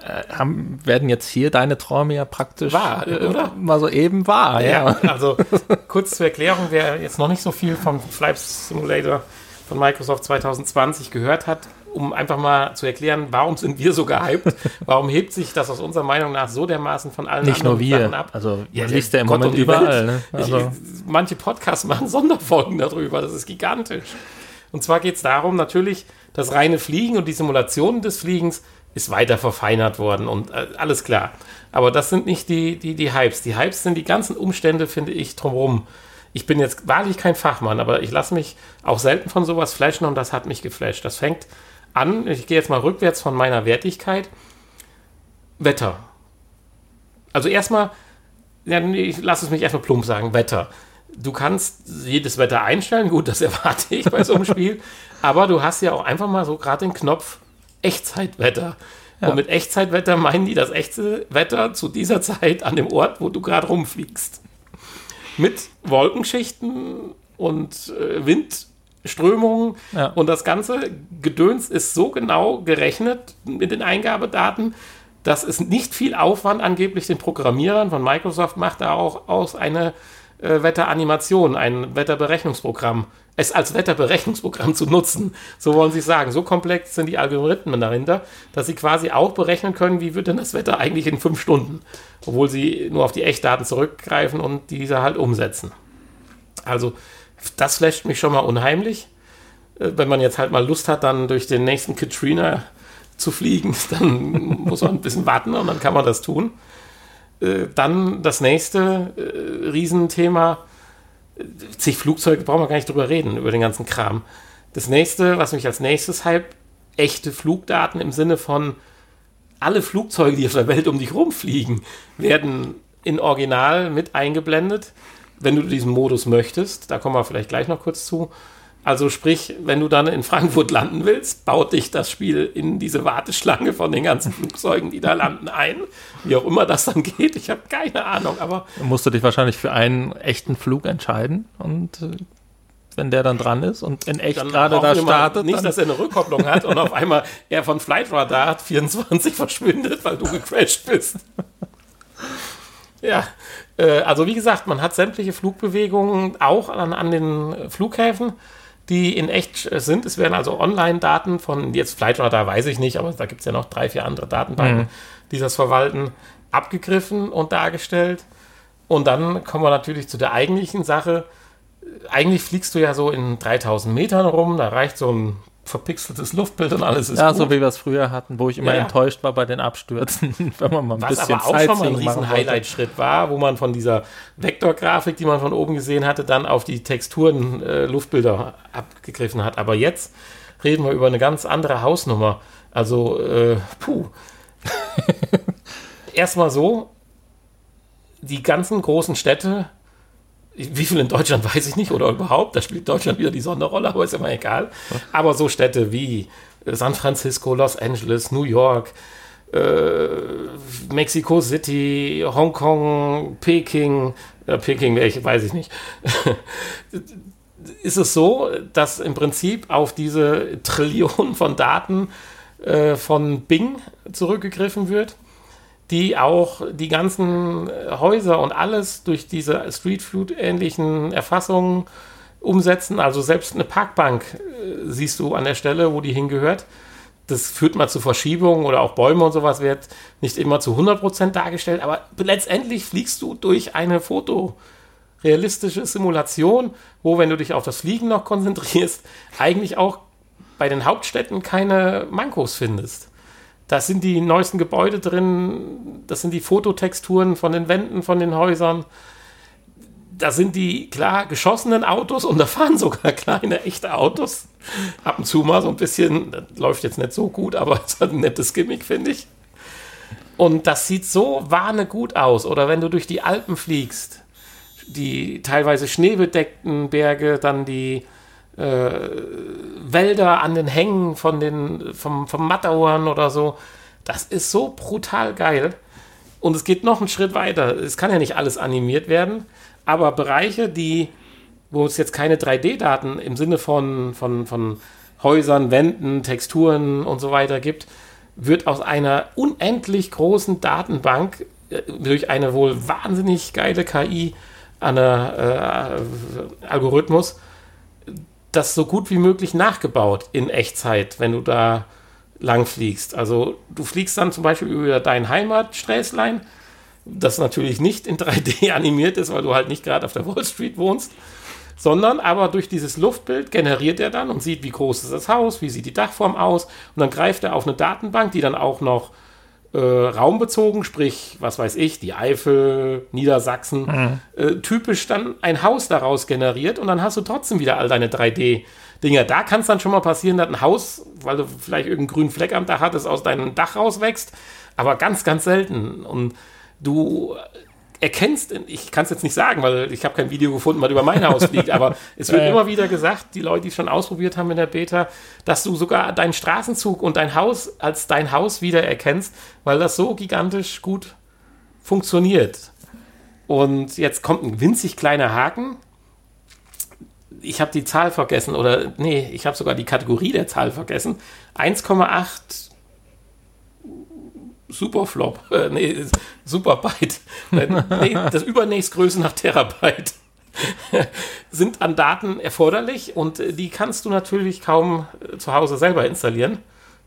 äh, haben, werden jetzt hier deine Träume ja praktisch wahr, äh, mal so eben wahr. Ja, ja. also kurz zur Erklärung, wer jetzt noch nicht so viel vom Flight Simulator von Microsoft 2020 gehört hat, um einfach mal zu erklären, warum sind wir so gehypt? Warum hebt sich das aus unserer Meinung nach so dermaßen von allen Nicht anderen nur wir. Sachen ab? Also ja, liest ja im Gott Moment überall. Ne? Also. Ich, manche Podcasts machen Sonderfolgen darüber. Das ist gigantisch. Und zwar geht es darum, natürlich, das reine Fliegen und die Simulation des Fliegens ist weiter verfeinert worden und äh, alles klar. Aber das sind nicht die, die, die Hypes. Die Hypes sind die ganzen Umstände, finde ich, drumherum. Ich bin jetzt wahrlich kein Fachmann, aber ich lasse mich auch selten von sowas flashen und das hat mich geflasht. Das fängt an, ich gehe jetzt mal rückwärts von meiner Wertigkeit. Wetter. Also erstmal, ja, ich lass es mich erstmal plump sagen, Wetter. Du kannst jedes Wetter einstellen, gut, das erwarte ich bei so einem Spiel, aber du hast ja auch einfach mal so gerade den Knopf Echtzeitwetter. Ja. Und mit Echtzeitwetter meinen die das echte Wetter zu dieser Zeit an dem Ort, wo du gerade rumfliegst. Mit Wolkenschichten und äh, Windströmungen ja. und das ganze Gedöns ist so genau gerechnet mit den Eingabedaten, dass es nicht viel Aufwand angeblich den Programmierern von Microsoft macht, da auch aus eine äh, Wetteranimation, ein Wetterberechnungsprogramm, es als Wetterberechnungsprogramm zu nutzen. So wollen sie sagen. So komplex sind die Algorithmen dahinter, dass sie quasi auch berechnen können, wie wird denn das Wetter eigentlich in fünf Stunden, obwohl sie nur auf die Echtdaten zurückgreifen und diese halt umsetzen. Also das flasht mich schon mal unheimlich. Äh, wenn man jetzt halt mal Lust hat, dann durch den nächsten Katrina zu fliegen, dann muss man ein bisschen warten und dann kann man das tun. Äh, dann das nächste äh, Riesenthema, zig Flugzeuge, brauchen wir gar nicht drüber reden, über den ganzen Kram. Das nächste, was mich als nächstes hype, echte Flugdaten im Sinne von alle Flugzeuge, die auf der Welt um dich rumfliegen, werden in Original mit eingeblendet, wenn du diesen Modus möchtest. Da kommen wir vielleicht gleich noch kurz zu. Also sprich, wenn du dann in Frankfurt landen willst, baut dich das Spiel in diese Warteschlange von den ganzen Flugzeugen, die da landen, ein. Wie auch immer das dann geht, ich habe keine Ahnung, aber... Dann musst du dich wahrscheinlich für einen echten Flug entscheiden und äh, wenn der dann dran ist und in echt gerade da startet. Nicht, dass er eine Rückkopplung hat und auf einmal er von Flight Radar 24 verschwindet, weil du gecrashed bist. ja, also wie gesagt, man hat sämtliche Flugbewegungen auch an, an den Flughäfen die in echt sind. Es werden also Online-Daten von, jetzt Flightradar weiß ich nicht, aber da gibt es ja noch drei, vier andere Datenbanken, mhm. die das verwalten, abgegriffen und dargestellt. Und dann kommen wir natürlich zu der eigentlichen Sache. Eigentlich fliegst du ja so in 3000 Metern rum, da reicht so ein verpixeltes Luftbild und alles ist Ja, gut. so wie wir es früher hatten, wo ich immer ja, enttäuscht war bei den Abstürzen, wenn man mal ein Was bisschen aber auch schon mal ein riesen Highlight-Schritt war, wo man von dieser Vektorgrafik, die man von oben gesehen hatte, dann auf die Texturen äh, Luftbilder abgegriffen hat. Aber jetzt reden wir über eine ganz andere Hausnummer. Also, äh, puh. Erstmal so, die ganzen großen Städte wie viel in Deutschland weiß ich nicht oder überhaupt, da spielt Deutschland wieder die Sonderrolle, aber ist immer egal. Aber so Städte wie äh, San Francisco, Los Angeles, New York, äh, Mexico City, Hongkong, Peking, äh, Peking, ich, weiß ich nicht, ist es so, dass im Prinzip auf diese Trillionen von Daten äh, von Bing zurückgegriffen wird die auch die ganzen Häuser und alles durch diese Street Food-ähnlichen Erfassungen umsetzen. Also selbst eine Parkbank äh, siehst du an der Stelle, wo die hingehört. Das führt mal zu Verschiebungen oder auch Bäume und sowas wird nicht immer zu 100% dargestellt, aber letztendlich fliegst du durch eine fotorealistische Simulation, wo, wenn du dich auf das Fliegen noch konzentrierst, eigentlich auch bei den Hauptstädten keine Mankos findest. Da sind die neuesten Gebäude drin, das sind die Fototexturen von den Wänden von den Häusern. Da sind die klar geschossenen Autos und da fahren sogar kleine echte Autos. Ab und zu mal so ein bisschen, läuft jetzt nicht so gut, aber es hat ein nettes Gimmick, finde ich. Und das sieht so warne gut aus. Oder wenn du durch die Alpen fliegst, die teilweise schneebedeckten Berge, dann die Wälder an den Hängen von den, vom, vom Matterhorn oder so. Das ist so brutal geil. Und es geht noch einen Schritt weiter. Es kann ja nicht alles animiert werden, aber Bereiche, die, wo es jetzt keine 3D-Daten im Sinne von, von, von Häusern, Wänden, Texturen und so weiter gibt, wird aus einer unendlich großen Datenbank äh, durch eine wohl wahnsinnig geile KI, einer äh, Algorithmus, das so gut wie möglich nachgebaut in Echtzeit, wenn du da lang fliegst. Also du fliegst dann zum Beispiel über dein Heimatsträßlein, das natürlich nicht in 3D animiert ist, weil du halt nicht gerade auf der Wall Street wohnst, sondern aber durch dieses Luftbild generiert er dann und sieht, wie groß ist das Haus, wie sieht die Dachform aus und dann greift er auf eine Datenbank, die dann auch noch äh, raumbezogen, sprich, was weiß ich, die Eifel, Niedersachsen, mhm. äh, typisch dann ein Haus daraus generiert und dann hast du trotzdem wieder all deine 3D-Dinger. Da kann es dann schon mal passieren, dass ein Haus, weil du vielleicht irgendeinen grünen Fleck am Dach hattest, aus deinem Dach rauswächst. aber ganz, ganz selten. Und du erkennst, ich kann es jetzt nicht sagen, weil ich habe kein Video gefunden, was über mein Haus fliegt, aber es wird ja. immer wieder gesagt, die Leute, die es schon ausprobiert haben in der Beta, dass du sogar deinen Straßenzug und dein Haus als dein Haus wieder erkennst, weil das so gigantisch gut funktioniert. Und jetzt kommt ein winzig kleiner Haken. Ich habe die Zahl vergessen oder nee, ich habe sogar die Kategorie der Zahl vergessen. 1,8 Superflop, äh, nee, Superbyte, äh, nee, das übernächstgröße nach Terabyte. Sind an Daten erforderlich und äh, die kannst du natürlich kaum äh, zu Hause selber installieren.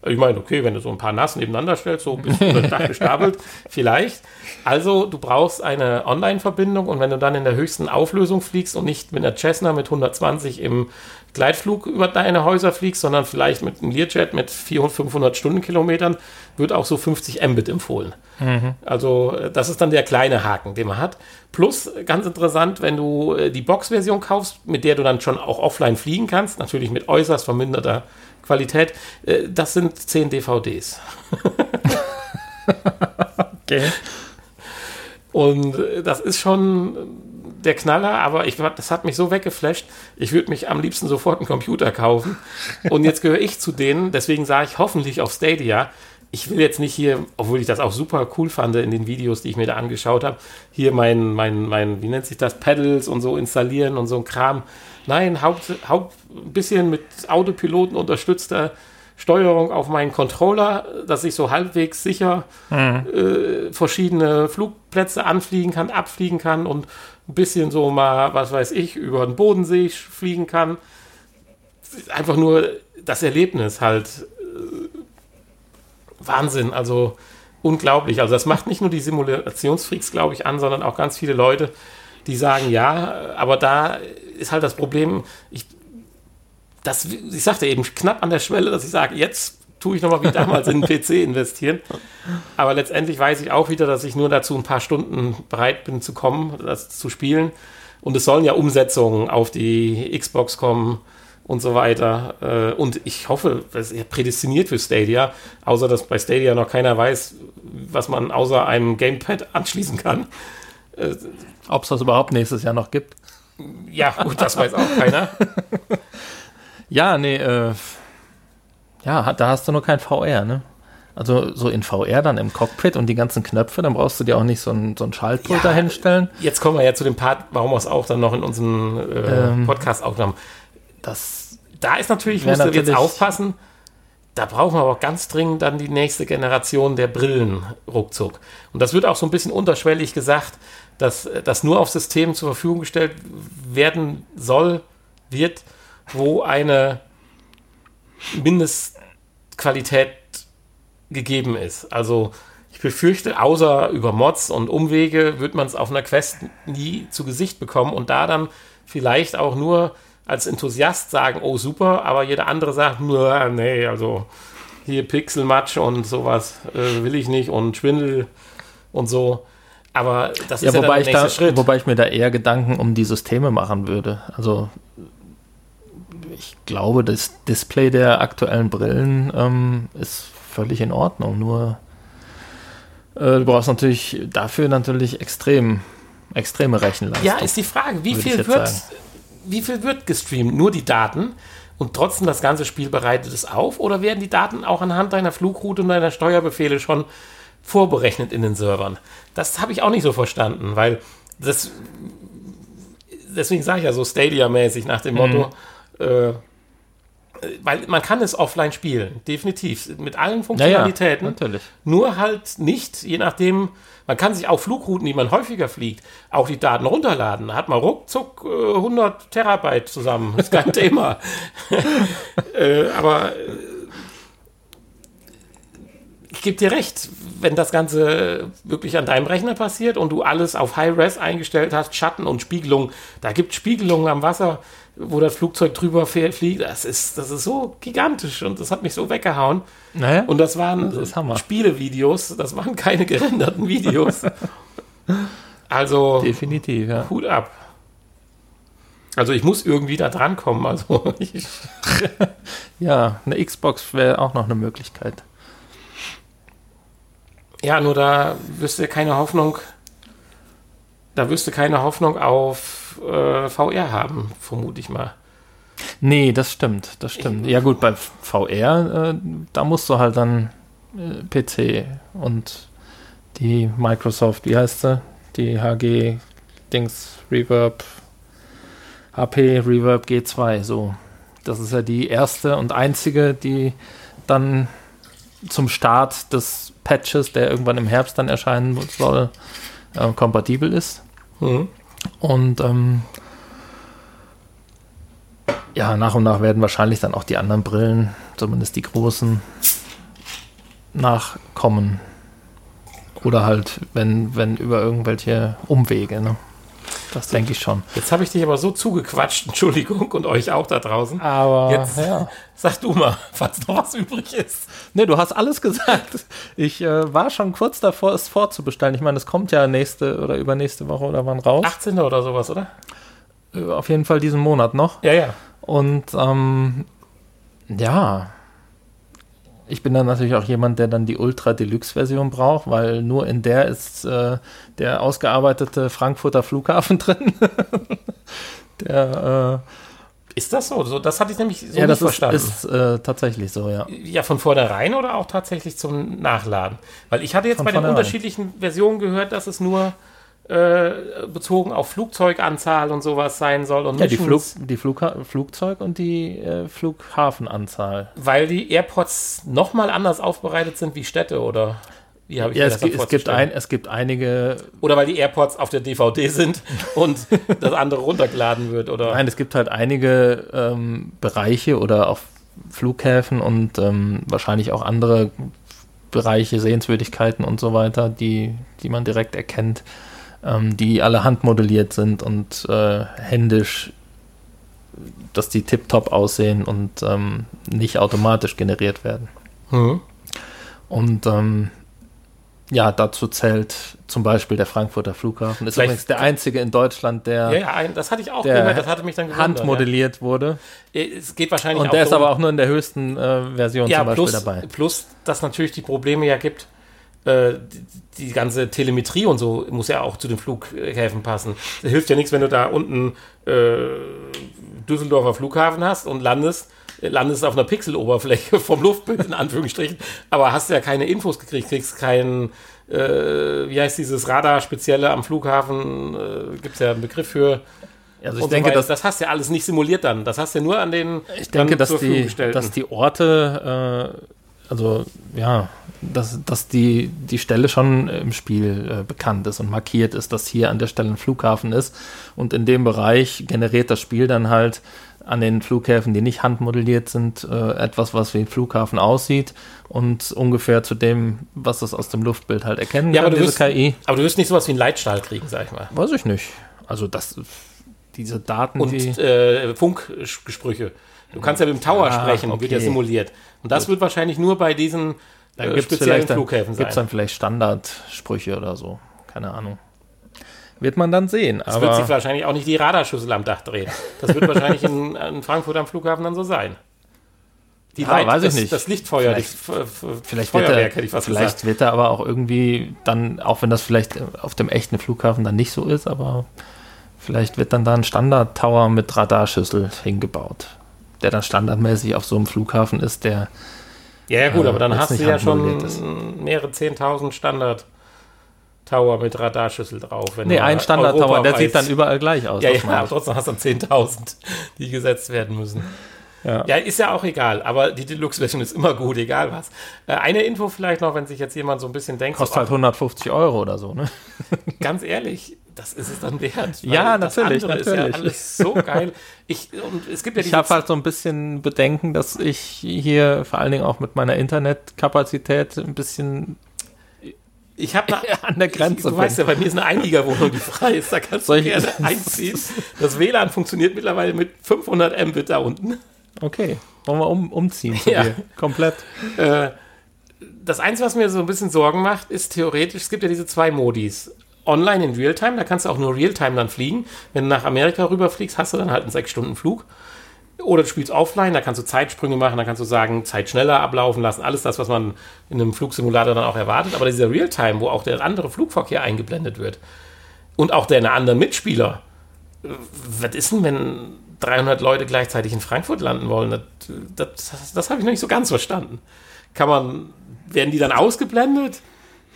Ich meine, okay, wenn du so ein paar NAS nebeneinander stellst, so bisschen unter Dach gestapelt, vielleicht. Also, du brauchst eine Online-Verbindung und wenn du dann in der höchsten Auflösung fliegst und nicht mit einer Cessna mit 120 im Gleitflug über deine Häuser fliegst, sondern vielleicht mit einem Learjet mit 400, 500 Stundenkilometern, wird auch so 50 Mbit empfohlen. Also, äh, das ist dann der kleine Haken, den man hat. Plus, äh, ganz interessant, wenn du äh, die Box-Version kaufst, mit der du dann schon auch offline fliegen kannst, natürlich mit äußerst verminderter Qualität, äh, das sind 10 DVDs. Okay. Und äh, das ist schon der Knaller, aber ich, das hat mich so weggeflasht. Ich würde mich am liebsten sofort einen Computer kaufen. Und jetzt gehöre ich zu denen, deswegen sage ich hoffentlich auf Stadia. Ich will jetzt nicht hier, obwohl ich das auch super cool fand in den Videos, die ich mir da angeschaut habe, hier mein, mein, mein, wie nennt sich das, Pedals und so installieren und so ein Kram. Nein, Haupt, Haupt ein bisschen mit Autopiloten unterstützter Steuerung auf meinen Controller, dass ich so halbwegs sicher äh, verschiedene Flugplätze anfliegen kann, abfliegen kann und ein bisschen so mal, was weiß ich, über den Bodensee fliegen kann. Einfach nur das Erlebnis halt. Wahnsinn, also unglaublich. Also das macht nicht nur die Simulationsfreaks, glaube ich, an, sondern auch ganz viele Leute, die sagen, ja, aber da ist halt das Problem, ich, das, ich sagte eben, knapp an der Schwelle, dass ich sage, jetzt tue ich nochmal wie damals in den PC investieren. Aber letztendlich weiß ich auch wieder, dass ich nur dazu ein paar Stunden bereit bin zu kommen, das zu spielen. Und es sollen ja Umsetzungen auf die Xbox kommen und so weiter. Äh, Und ich hoffe, das ist ja prädestiniert für Stadia, außer dass bei Stadia noch keiner weiß, was man außer einem Gamepad anschließen kann. Ob es das überhaupt nächstes Jahr noch gibt? Ja, gut, das weiß auch keiner. Ja, nee, äh, ja, da hast du nur kein VR, ne? Also so in VR dann im Cockpit und die ganzen Knöpfe, dann brauchst du dir auch nicht so ein, so Schaltpult Ja. da hinstellen. Jetzt kommen wir ja zu dem Part, warum wir es auch dann noch in unserem äh, Ähm. Podcast aufgenommen Das, Da ist natürlich, Wär musst du jetzt natürlich- aufpassen, da brauchen wir aber auch ganz dringend dann die nächste Generation der Brillen ruckzuck. Und das wird auch so ein bisschen unterschwellig gesagt, dass das nur auf Systemen zur Verfügung gestellt werden soll, wird, wo eine Mindestqualität gegeben ist. Also ich befürchte, außer über Mods und Umwege wird man es auf einer Quest nie zu Gesicht bekommen und da dann vielleicht auch nur als Enthusiast sagen, oh super, aber jeder andere sagt, "Nö, nee, also hier Pixelmatsch und sowas äh, will ich nicht und Schwindel und so. Aber das ja, ist ja wobei, dann ich der da, nächste Schritt. wobei ich mir da eher Gedanken um die Systeme machen würde. Also ich glaube, das Display der aktuellen Brillen ähm, ist völlig in Ordnung. Nur äh, du brauchst natürlich dafür natürlich extrem extreme Rechenleistung. Ja, ist die Frage, wie ich viel, wird, sagen. Wie viel wird gestreamt? Nur die Daten und trotzdem das ganze Spiel bereitet es auf? Oder werden die Daten auch anhand deiner Flugroute und deiner Steuerbefehle schon vorberechnet in den Servern? Das habe ich auch nicht so verstanden, weil das. Deswegen sage ich ja so Stadia-mäßig nach dem Mhm. Motto, äh, weil man kann es offline spielen, definitiv, mit allen Funktionalitäten. natürlich. Nur halt nicht, je nachdem, man kann sich auch Flugrouten, die man häufiger fliegt, auch die Daten runterladen. Da hat man ruckzuck äh, 100 Terabyte zusammen. Ist kein Thema. äh, aber äh, ich gebe dir recht, wenn das Ganze wirklich an deinem Rechner passiert und du alles auf High-Res eingestellt hast, Schatten und Spiegelung, da gibt Spiegelungen am Wasser, wo das Flugzeug drüber fliegt, das ist, das ist so gigantisch und das hat mich so weggehauen. Naja, Und das waren Das. Spielevideos, das waren keine gerenderten Videos. Also definitiv, ja. Hut ab. Also ich muss irgendwie da drankommen. Also Ja, eine Xbox wäre auch noch eine Möglichkeit. Ja, nur da du keine Hoffnung, da wirst du keine Hoffnung auf äh, VR haben, vermute ich mal. Nee, das stimmt, das stimmt. Ja gut, bei VR, äh, da musst du halt dann äh, PC und die Microsoft, wie heißt sie? Die HG Dings Reverb HP Reverb G2, so. Das ist ja die erste und einzige, die dann zum Start des Patches, der irgendwann im Herbst dann erscheinen soll, äh, kompatibel ist. Mhm. Und ähm, ja, nach und nach werden wahrscheinlich dann auch die anderen Brillen, zumindest die großen, nachkommen. Oder halt, wenn, wenn über irgendwelche Umwege, ne? Das denke ich schon. Jetzt habe ich dich aber so zugequatscht, Entschuldigung, und euch auch da draußen. Aber Jetzt ja. sag du mal, falls noch was übrig ist. Ne, du hast alles gesagt. Ich äh, war schon kurz davor, es vorzubestellen. Ich meine, es kommt ja nächste oder übernächste Woche oder wann raus. 18. oder sowas, oder? Äh, Auf jeden Fall diesen Monat noch. Ja, ja. Und ähm, ja, ich bin dann natürlich auch jemand, der dann die Ultra Deluxe Version braucht, weil nur in der ist äh, der ausgearbeitete Frankfurter Flughafen drin. der, Ist das so? so das hatte ich nämlich so äh, ja, nicht das ist, verstanden. ist äh, tatsächlich so, ja. ja, von vornherein oder auch tatsächlich zum Nachladen? Weil ich hatte jetzt Von bei den unterschiedlichen Versionen gehört, dass es nur äh, bezogen auf Flugzeuganzahl und sowas sein soll. Und Ja, die, Flug, die Flugha Flugzeug- und die äh, Flughafenanzahl. Weil die AirPods nochmal anders aufbereitet sind wie Städte, oder? Wie habe ich Ja, es, es, gibt ein, es gibt einige, Oder weil die AirPods auf der DVD sind und das andere runtergeladen wird, oder? nein, es gibt halt einige ähm, Bereiche oder auch Flughäfen und ähm, wahrscheinlich auch andere Bereiche, Sehenswürdigkeiten und so weiter, die, die man direkt erkennt, ähm, die alle handmodelliert sind und äh, händisch, dass die tiptop aussehen und ähm, nicht automatisch generiert werden. Mhm. Und ähm, ja, dazu zählt zum Beispiel der Frankfurter Flughafen. Ist Vielleicht- übrigens der einzige in Deutschland, der, Ja, ja, das hatte ich auch der gehört, das hatte mich dann gewundert. handmodelliert wurde. Ja. Es geht wahrscheinlich Und der ist aber auch nur in der höchsten äh, Version ja, zum Beispiel plus, dabei. plus, dass natürlich die Probleme ja gibt, äh, die, die ganze Telemetrie und so muss ja auch zu den Flughäfen passen. Das hilft ja nichts, wenn du da unten äh, Düsseldorfer Flughafen hast und landest, äh, landest auf einer Pixeloberfläche vom Luftbild in Anführungsstrichen, aber hast ja keine Infos gekriegt, kriegst keinen, äh, wie heißt dieses Radar-Spezielle am Flughafen, äh, gibt es ja einen Begriff für. Also ich denke, so dass, das hast du ja alles nicht simuliert dann. Das hast du ja nur an den ich denke, dass, die, dass die Orte, äh, also ja, dass, dass die, die Stelle schon im Spiel äh, bekannt ist und markiert ist, dass hier an der Stelle ein Flughafen ist. Und in dem Bereich generiert das Spiel dann halt an den Flughäfen, die nicht handmodelliert sind, äh, etwas, was wie ein Flughafen aussieht und ungefähr zu dem, was es aus dem Luftbild halt erkennen Ja, kann, aber du wirst- KI. Aber du wirst nicht sowas wie einen Leitstahl kriegen, sag ich mal. Weiß ich nicht. Also das, diese Daten, Und die... äh, Funkgesprüche. Du kannst ja mit dem Tower Ah, sprechen, wird ja okay. simuliert. Und das wird wahrscheinlich nur bei diesen Dann äh, gibt es speziellen Flughäfen sein. dann vielleicht Standardsprüche oder so. Keine Ahnung. Wird man dann sehen. Das wird sich wahrscheinlich auch nicht die Radarschüssel am Dach drehen. Das wird wahrscheinlich in, in Frankfurt am Flughafen dann so sein. Die Ja, weiß ich das, nicht. das Lichtfeuer, Vielleicht- F- vielleicht, wird er, hätte ich fast vielleicht gesagt. wird er aber auch irgendwie dann, auch wenn das vielleicht auf dem echten Flughafen dann nicht so ist, aber vielleicht wird dann da ein Standard-Tower mit Radarschüssel hingebaut, der dann standardmäßig auf so einem Flughafen ist, der Ja, ja, gut, äh, aber dann hast du ja schon ist. mehrere 10.000 Standard-Tower mit Radarschüssel drauf. Wenn Nee, ein Standard-Tower, der sieht dann überall gleich aus. Ja, ja, meine aber trotzdem hast du dann 10.000, die gesetzt werden müssen. Ja. Ja, ist ja auch egal, aber die Deluxe-Version ist immer gut, egal was. Äh, eine Info vielleicht noch, wenn sich jetzt jemand so ein bisschen denkt, Kostet so, halt 150 Euro oder so, ne? ganz ehrlich, das ist es dann wert. Ja, das natürlich, andere ist natürlich. ja alles so geil. Ich, und es gibt ja Ich habe halt so ein bisschen Bedenken, dass ich hier vor allen Dingen auch mit meiner Internetkapazität ein bisschen ich habe an der Grenze Ich, du bin. weißt ja, bei mir ist eine Einliegerwohnung, die frei ist. Da kannst du Soll ich- gerne einziehen. Das WLAN funktioniert mittlerweile mit 500 Mbit da unten. Okay, wollen wir um, umziehen zu Ja. dir? Komplett. Äh, das Einzige, was mir so ein bisschen Sorgen macht, ist theoretisch, es gibt ja diese zwei Modis. Online in Realtime, da kannst du auch nur Realtime dann fliegen. Wenn du nach Amerika rüberfliegst, hast du dann halt einen 6-Stunden-Flug. Oder du spielst offline, da kannst du Zeitsprünge machen, da kannst du sagen, Zeit schneller ablaufen lassen, alles das, was man in einem Flugsimulator dann auch erwartet. Aber dieser Realtime, wo auch der andere Flugverkehr eingeblendet wird und auch der andere Mitspieler, was ist denn, wenn 300 Leute gleichzeitig in Frankfurt landen wollen? Das, das, das habe ich noch nicht so ganz verstanden. Kann man, werden die dann ausgeblendet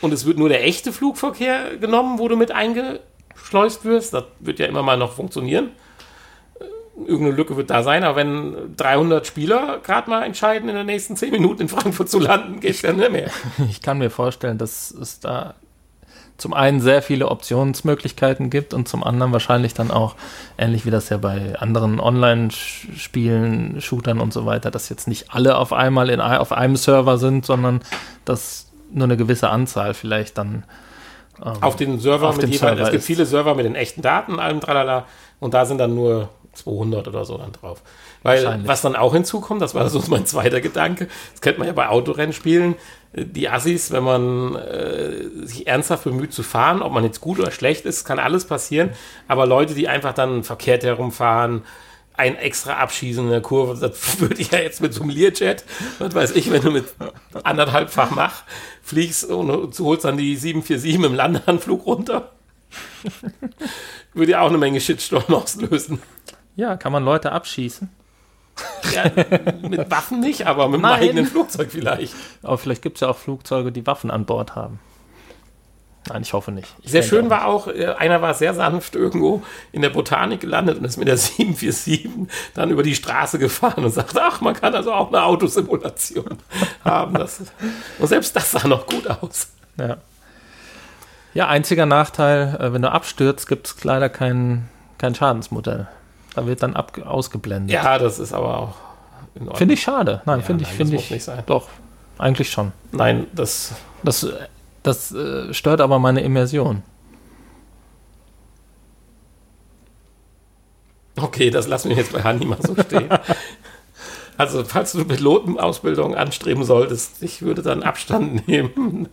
und es wird nur der echte Flugverkehr genommen, wo du mit eingeschleust wirst? Das wird ja immer mal noch funktionieren irgendeine Lücke wird da sein, aber wenn 300 Spieler gerade mal entscheiden, in den nächsten 10 Minuten in Frankfurt zu landen, geht es ja nicht mehr. Ich kann mir vorstellen, dass es da zum einen sehr viele Optionsmöglichkeiten gibt und zum anderen wahrscheinlich dann auch, ähnlich wie das ja bei anderen Online-Spielen, Shootern und so weiter, dass jetzt nicht alle auf einmal in, auf einem Server sind, sondern dass nur eine gewisse Anzahl vielleicht dann ähm, auf den Server auf mit jeweils, Server es gibt viele Server mit den echten Daten, allem tralala, und da sind dann nur 200 oder so dann drauf. Weil was dann auch hinzukommt, das war so mein zweiter Gedanke, das kennt man ja bei Autorennspielen, äh, die Assis, wenn man äh, sich ernsthaft bemüht zu fahren, ob man jetzt gut oder schlecht ist, kann alles passieren, aber Leute, die einfach dann verkehrt herumfahren, ein extra abschießen in der Kurve, das würde ich ja jetzt mit so einem Learjet, was weiß ich, wenn du mit anderthalbfach Mach fliegst und holst dann die 747 im Landeanflug runter, würde ja auch eine Menge Shitstorm auslösen. Ja, kann man Leute abschießen. Ja, mit Waffen nicht, aber mit einem Nein. eigenen Flugzeug vielleicht. Aber vielleicht gibt es ja auch Flugzeuge, die Waffen an Bord haben. Nein, ich hoffe nicht. Ich Sehr schön auch war auch, äh, einer war sehr sanft irgendwo in der Botanik gelandet und ist mit der 747 dann über die Straße gefahren und sagte, ach, man kann also auch eine Autosimulation haben. Das, und selbst das sah noch gut aus. Ja. ja, einziger Nachteil, äh, wenn du abstürzt, gibt es leider kein, kein Schadensmodell. Da wird dann ab, ausgeblendet. Ja, das ist aber auch in Ordnung. Finde ich schade. Nein, Ja, finde ich, finde das muss ich. nicht sein. Doch, eigentlich schon. Nein, das, Das, das äh, stört aber meine Immersion. okay, das lassen wir jetzt bei Hanni mal so stehen. Also, falls du Pilotenausbildung anstreben solltest, ich würde dann Abstand nehmen.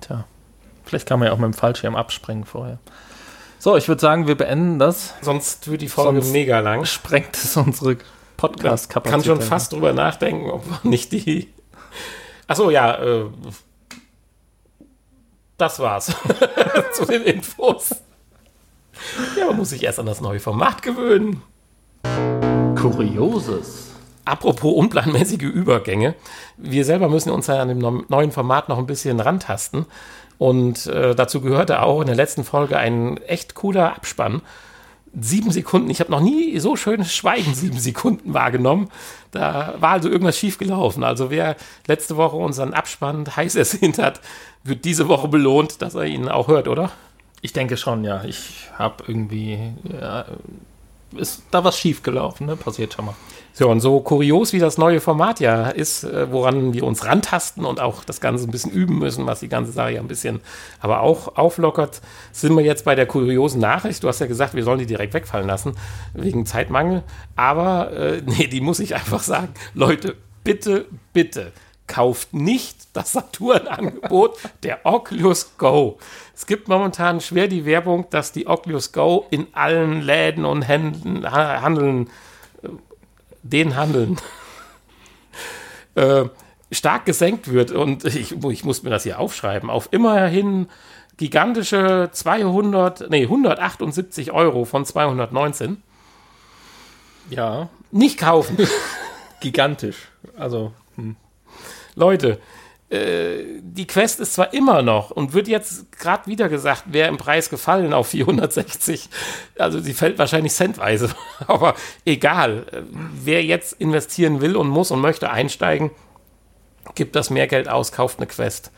Tja, vielleicht kann man ja auch mit dem Fallschirm abspringen vorher. So, ich würde sagen, wir beenden das. Sonst wird die Folge Sonst- mega lang. Sprengt es unsere Podcast-Kapazität. kann schon fast drüber nachdenken, ob wir nicht die. Achso, ja, äh, das war's zu den Infos. Ja, man muss sich erst an das neue Format gewöhnen. Kurioses. Apropos unplanmäßige Übergänge. Wir selber müssen uns ja an dem neuen Format noch ein bisschen rantasten. Und äh, dazu gehörte auch in der letzten Folge ein echt cooler Abspann. Sieben Sekunden. Ich habe noch nie so schönes Schweigen sieben Sekunden wahrgenommen. Da war also irgendwas schiefgelaufen. Also wer letzte Woche unseren Abspann heiß ersehnt hat, wird diese Woche belohnt, dass er ihn auch hört, oder? Ich denke schon, ja. Ich habe irgendwie. Ja, ist da was schiefgelaufen, ne? Passiert schon mal. So, und so kurios wie das neue Format ja ist, äh, woran wir uns rantasten und auch das Ganze ein bisschen üben müssen, was die ganze Sache ja ein bisschen aber auch auflockert, sind wir jetzt bei der kuriosen Nachricht. Du hast ja gesagt, wir sollen die direkt wegfallen lassen, wegen Zeitmangel. Aber, äh, nee, die muss ich einfach sagen. Leute, bitte, bitte, kauft nicht das Saturn-Angebot der Oculus Go. Es gibt momentan schwer die Werbung, dass die Oculus Go in allen Läden und Händen, ha- Handeln den Handeln äh, stark gesenkt wird. Und ich, ich muss mir das hier aufschreiben. Auf immerhin gigantische 200, nee, 178 Euro von 219. Ja. Nicht kaufen. Gigantisch. Also. Leute, äh, die Quest ist zwar immer noch und wird jetzt gerade wieder gesagt, wäre im Preis gefallen auf 460. Also sie fällt wahrscheinlich centweise. Aber egal. Äh, Wer jetzt investieren will und muss und möchte einsteigen, gibt das mehr Geld aus, kauft eine Quest.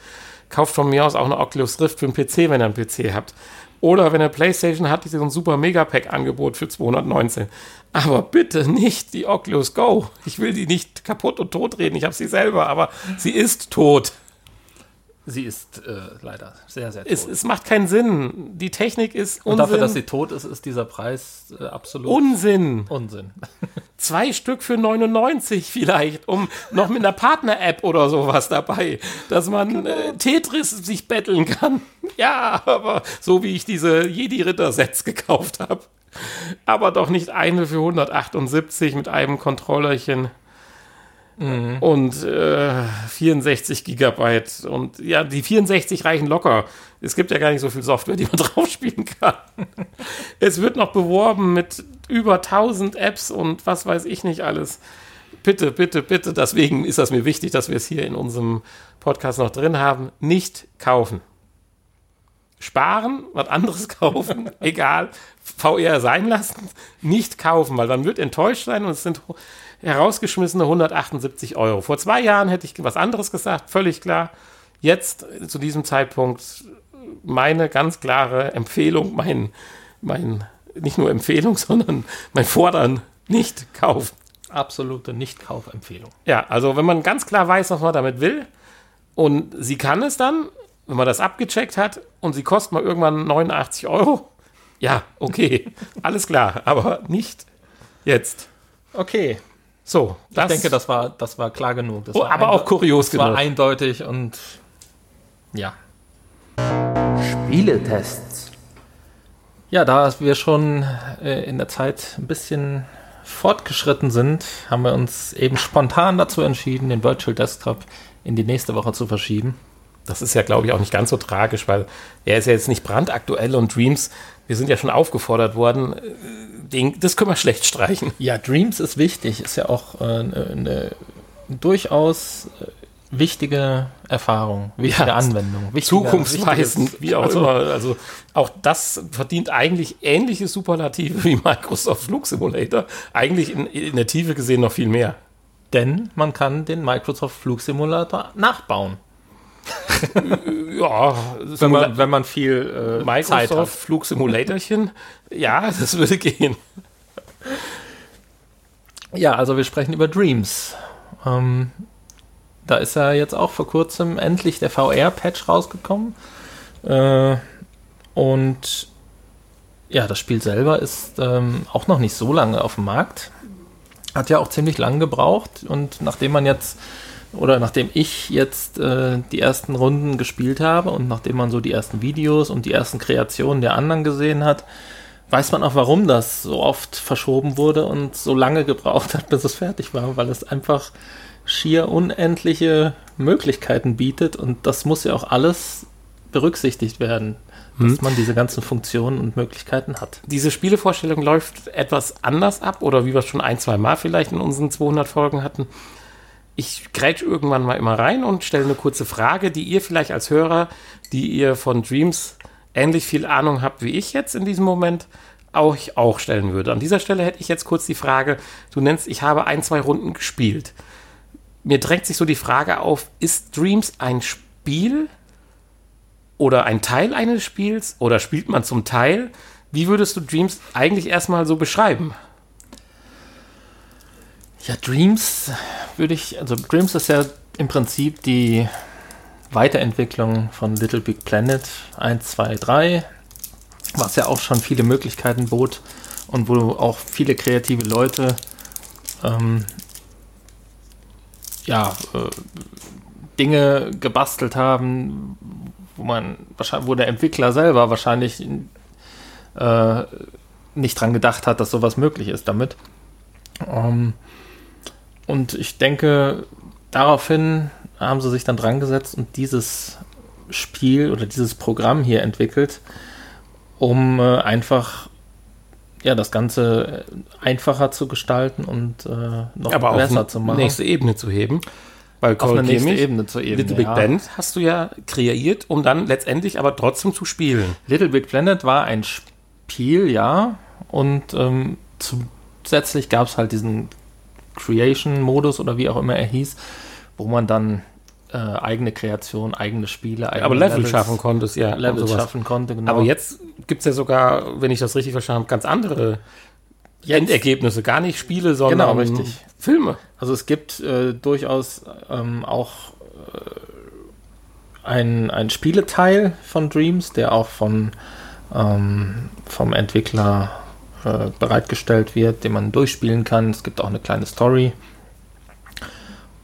Kauft von mir aus auch eine Oculus Rift für einen PC, wenn ihr einen PC habt. Oder wenn ihr PlayStation habt, ist so ein super Megapack-Angebot für 219. Aber bitte nicht die Oculus Go. Ich will die nicht kaputt und tot reden. Ich habe sie selber, aber sie ist tot. Sie ist äh, leider sehr, sehr tot. Es, es macht keinen Sinn. Die Technik ist Und Unsinn. dafür, dass sie tot ist, ist dieser Preis äh, absolut Unsinn. Unsinn. Zwei Stück für 99 vielleicht, um noch mit einer Partner-App oder sowas dabei, dass man äh, Tetris sich betteln kann. Ja, aber so wie ich diese Jedi-Ritter-Sets gekauft habe. aber doch nicht eine für 178 mit einem Controllerchen und äh, 64 Gigabyte. Und ja, die 64 reichen locker. Es gibt ja gar nicht so viel Software, die man drauf spielen kann. es wird noch beworben mit über 1000 Apps und was weiß ich nicht alles. Bitte, bitte, bitte, deswegen ist das mir wichtig, dass wir es hier in unserem Podcast noch drin haben. Nicht kaufen. Sparen, was anderes kaufen, egal. VR sein lassen, nicht kaufen, weil man wird enttäuscht sein und es sind herausgeschmissene 178 Euro. Vor zwei Jahren hätte ich was anderes gesagt, völlig klar. Jetzt, zu diesem Zeitpunkt, meine ganz klare Empfehlung, mein, mein, nicht nur Empfehlung, sondern mein Fordern, nicht kaufen. Absolute Nicht-Kaufempfehlung. Ja, also wenn man ganz klar weiß, was man damit will und sie kann es dann, wenn man das abgecheckt hat und sie kostet mal irgendwann 89 Euro, ja, okay, alles klar, aber nicht jetzt. Okay, So, ich denke, das war, das war klar genug. Das Oh, war aber auch kurios das war genug. eindeutig und ja. Spieletests. Ja, da wir schon äh, in der Zeit ein bisschen fortgeschritten sind, haben wir uns eben spontan dazu entschieden, den Virtual Desktop in die nächste Woche zu verschieben. Das ist ja, glaube ich, auch nicht ganz so tragisch, weil er ist ja jetzt nicht brandaktuell und Dreams, wir sind ja schon aufgefordert worden, äh, den, das können wir schlecht streichen. Ja, Dreams ist wichtig, ist ja auch äh, eine, durchaus äh, wichtige Erfahrung, wichtige Ja, Anwendung. Wichtiger- Zukunftsweisend, wie auch also, immer. Also auch das verdient eigentlich ähnliche Superlative wie Microsoft Flug Simulator. Eigentlich in, in der Tiefe gesehen noch viel mehr. Denn man kann den Microsoft Flugsimulator nachbauen, Ja, wenn man, wenn man viel äh, Zeit hat. Microsoft Flug Simulatorchen, ja, das würde gehen. Ja, also wir sprechen über Dreams. Ähm, da ist ja jetzt auch vor kurzem endlich der VR-Patch rausgekommen. Äh, und ja, das Spiel selber ist ähm, auch noch nicht so lange auf dem Markt. Hat ja auch ziemlich lang gebraucht. Und nachdem man jetzt, oder nachdem ich jetzt äh, die ersten Runden gespielt habe und nachdem man so die ersten Videos und die ersten Kreationen der anderen gesehen hat, weiß man auch, warum das so oft verschoben wurde und so lange gebraucht hat, bis es fertig war, weil es einfach schier unendliche Möglichkeiten bietet und das muss ja auch alles berücksichtigt werden, dass man diese ganzen Funktionen und Möglichkeiten hat. Diese Spielevorstellung läuft etwas anders ab oder wie wir es schon ein, zwei Mal vielleicht in unseren 200 Folgen hatten. Ich grätsch irgendwann mal immer rein und stelle eine kurze Frage, die ihr vielleicht als Hörer, die ihr von Dreams ähnlich viel Ahnung habt wie ich jetzt in diesem Moment, auch, auch stellen würde. An dieser Stelle hätte ich jetzt kurz die Frage, du nennst, ich habe ein, zwei Runden gespielt. Mir drängt sich so die Frage auf, ist Dreams ein Spiel oder ein Teil eines Spiels oder spielt man zum Teil? Wie würdest du Dreams eigentlich erstmal so beschreiben? Ja, Dreams würde ich, also Dreams ist ja im Prinzip die Weiterentwicklung von Little Big Planet 1, 2, 3, was ja auch schon viele Möglichkeiten bot und wo auch viele kreative Leute ähm, ja, äh, Dinge gebastelt haben, wo man wahrscheinlich, wo der Entwickler selber wahrscheinlich äh, nicht dran gedacht hat, dass sowas möglich ist damit. Ähm, und ich denke, daraufhin haben sie sich dann dran gesetzt und dieses Spiel oder dieses Programm hier entwickelt, um äh, einfach ja, das Ganze äh, einfacher zu gestalten und äh, noch Aber besser auf zu machen. nächste Ebene zu heben. Weil auf eine nächste Kimmich, Ebene zu eben. Little Big ja. Band hast du ja kreiert, um dann letztendlich aber trotzdem zu spielen. Little Big Planet war ein Spiel, ja. Und ähm, zusätzlich gab es halt diesen Creation-Modus oder wie auch immer er hieß, wo man dann äh, eigene Kreation, eigene Spiele, eigene Aber Level Levels- schaffen konntest, ja. sowas. schaffen konnte, genau. Aber jetzt gibt es ja sogar, wenn ich das richtig verstanden habe, ganz andere Endergebnisse. Gar nicht Spiele, sondern Genau, richtig. Filme. Also es gibt äh, durchaus ähm, auch äh, einen, einen Spieleteil von Dreams, der auch von, ähm, vom Entwickler äh, bereitgestellt wird, den man durchspielen kann. Es gibt auch eine kleine Story.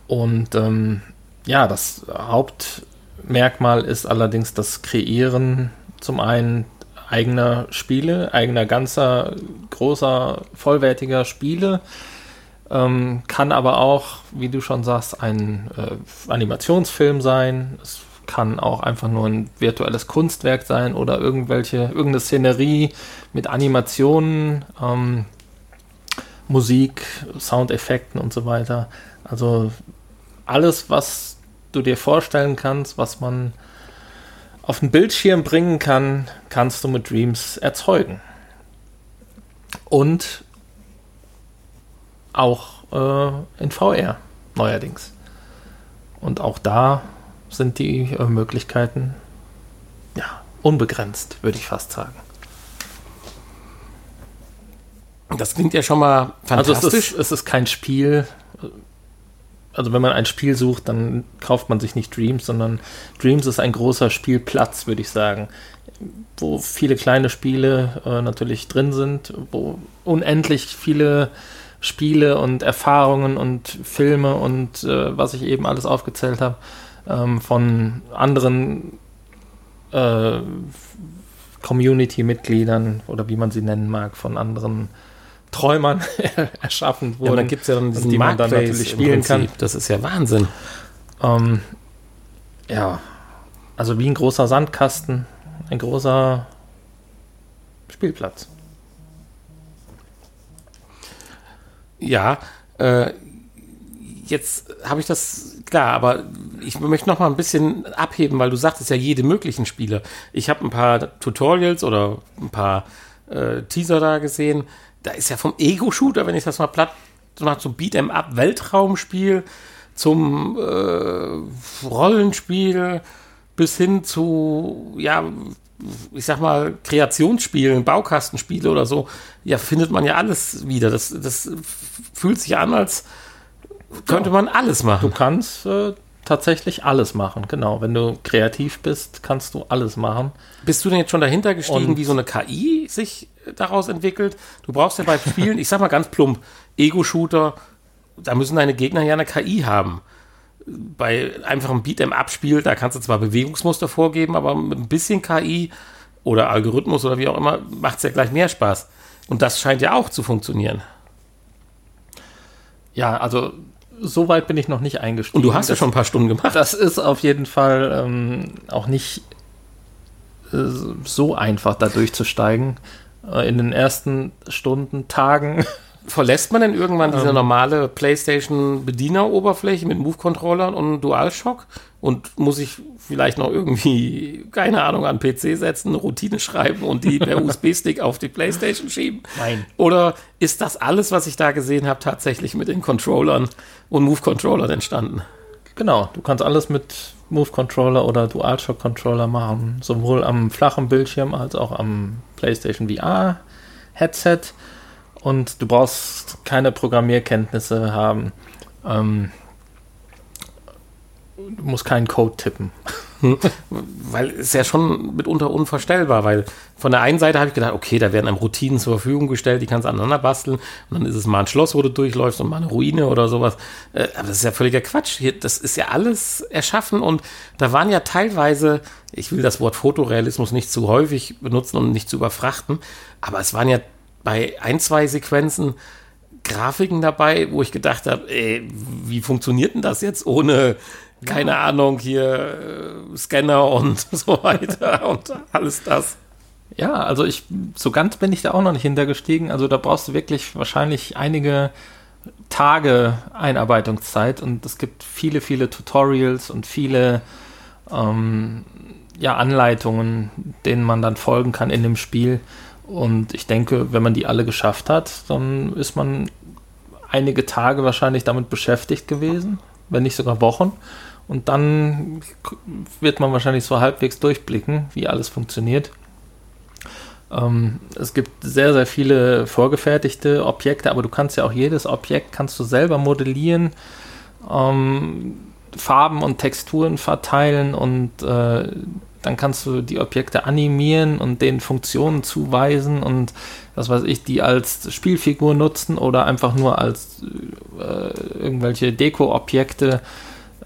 Und ähm, ja, das Hauptmerkmal ist allerdings das Kreieren zum einen eigener Spiele, eigener ganzer großer vollwertiger Spiele. Ähm, kann aber auch, wie du schon sagst, ein äh, Animationsfilm sein. Es kann auch einfach nur ein virtuelles Kunstwerk sein oder irgendwelche, irgendeine Szenerie mit Animationen, ähm, Musik, Soundeffekten und so weiter. Also alles, was du dir vorstellen kannst, was man auf den Bildschirm bringen kann, kannst du mit Dreams erzeugen. Und auch äh, in VR neuerdings. Und auch da sind die äh, Möglichkeiten ja, unbegrenzt, würde ich fast sagen. Das klingt ja schon mal fantastisch. Also es ist, es ist kein Spiel. Also wenn man ein Spiel sucht, dann kauft man sich nicht Dreams, sondern Dreams ist ein großer Spielplatz, würde ich sagen, wo viele kleine Spiele äh, natürlich drin sind, wo unendlich viele Spiele und Erfahrungen und Filme und äh, was ich eben alles aufgezählt habe, ähm, von anderen äh, Community-Mitgliedern oder wie man sie nennen mag, von anderen Träumern erschaffen wurden. Ja, da gibt es ja dann diesen die man dann natürlich spielen kann. Das ist ja Wahnsinn. Ähm, ja, also wie ein großer Sandkasten, ein großer Spielplatz. Ja, äh, jetzt habe ich das klar, aber ich möchte noch mal ein bisschen abheben, weil du sagtest ja jede möglichen Spiele. Ich habe ein paar Tutorials oder ein paar äh, Teaser da gesehen. Da ist ja vom Ego-Shooter, wenn ich das mal platt mache, zum Beat'em Up Weltraumspiel, zum äh, Rollenspiel bis hin zu ja ich sag mal, Kreationsspielen, Baukastenspiele oder so, ja, findet man ja alles wieder. Das, das fühlt sich an, als könnte man alles machen. Du kannst äh, tatsächlich alles machen, genau. Wenn du kreativ bist, kannst du alles machen. Bist du denn jetzt schon dahinter gestiegen, Und wie so eine KI sich daraus entwickelt? Du brauchst ja bei Spielen, ich sag mal ganz plump, Ego-Shooter, da müssen deine Gegner ja eine KI haben. Bei einfachem Beat'em-Up-Spiel, da kannst du zwar Bewegungsmuster vorgeben, aber mit ein bisschen KI oder Algorithmus oder wie auch immer, macht es ja gleich mehr Spaß. Und das scheint ja auch zu funktionieren. Ja, also so weit bin ich noch nicht eingestiegen. Und du hast das, ja schon ein paar Stunden gemacht. Das ist auf jeden Fall ähm, auch nicht äh, so einfach, da durchzusteigen. Äh, in den ersten Stunden, Tagen. Verlässt man denn irgendwann diese ähm, normale PlayStation-Bedieneroberfläche mit Move-Controllern und DualShock und muss ich vielleicht noch irgendwie, keine Ahnung, an PC setzen, eine Routine schreiben und die per USB-Stick auf die Playstation schieben? Nein. Oder ist das alles, was ich da gesehen habe, tatsächlich mit den Controllern und Move-Controllern entstanden? Genau, du kannst alles mit Move-Controller oder DualShock-Controller machen, sowohl am flachen Bildschirm als auch am PlayStation VR-Headset. Und du brauchst keine Programmierkenntnisse haben. Ähm, du musst keinen Code tippen. weil es ja schon mitunter unvorstellbar, weil von der einen Seite habe ich gedacht, okay, da werden einem Routinen zur Verfügung gestellt, die kannst du aneinander basteln und dann ist es mal ein Schloss, wo du durchläufst und mal eine Ruine oder sowas. Äh, aber das ist ja völliger Quatsch. Das ist ja alles erschaffen und da waren ja teilweise, ich will das Wort Fotorealismus nicht zu häufig benutzen und nicht zu überfrachten, aber es waren ja bei ein, zwei Sequenzen Grafiken dabei, wo ich gedacht habe, ey, wie funktioniert denn das jetzt ohne keine ja. Ahnung, hier äh, Scanner und so weiter und alles das. Ja, also ich, so ganz bin ich da auch noch nicht hintergestiegen. Also da brauchst du wirklich wahrscheinlich einige Tage Einarbeitungszeit und es gibt viele, viele Tutorials und viele ähm, ja, Anleitungen, denen man dann folgen kann in dem Spiel. Und ich denke, wenn man die alle geschafft hat, dann ist man einige Tage wahrscheinlich damit beschäftigt gewesen, wenn nicht sogar Wochen. Und dann wird man wahrscheinlich so halbwegs durchblicken, wie alles funktioniert. Ähm, es gibt sehr, sehr viele vorgefertigte Objekte, aber du kannst ja auch jedes Objekt kannst du selber modellieren, ähm, Farben und Texturen verteilen und äh, dann kannst du die Objekte animieren und denen Funktionen zuweisen und was weiß ich, die als Spielfigur nutzen oder einfach nur als äh, irgendwelche Deko-Objekte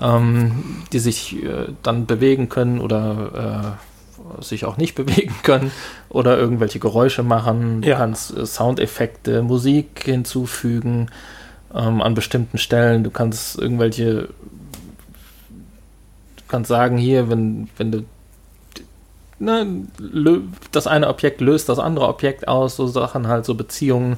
ähm, die sich äh, dann bewegen können oder sich auch nicht bewegen können oder irgendwelche Geräusche machen. Du Ja. kannst äh, Soundeffekte, Musik hinzufügen ähm, an bestimmten Stellen. Du kannst irgendwelche, du kannst sagen, hier, wenn, wenn du ne, das eine Objekt löst das andere Objekt aus, so Sachen halt, so Beziehungen,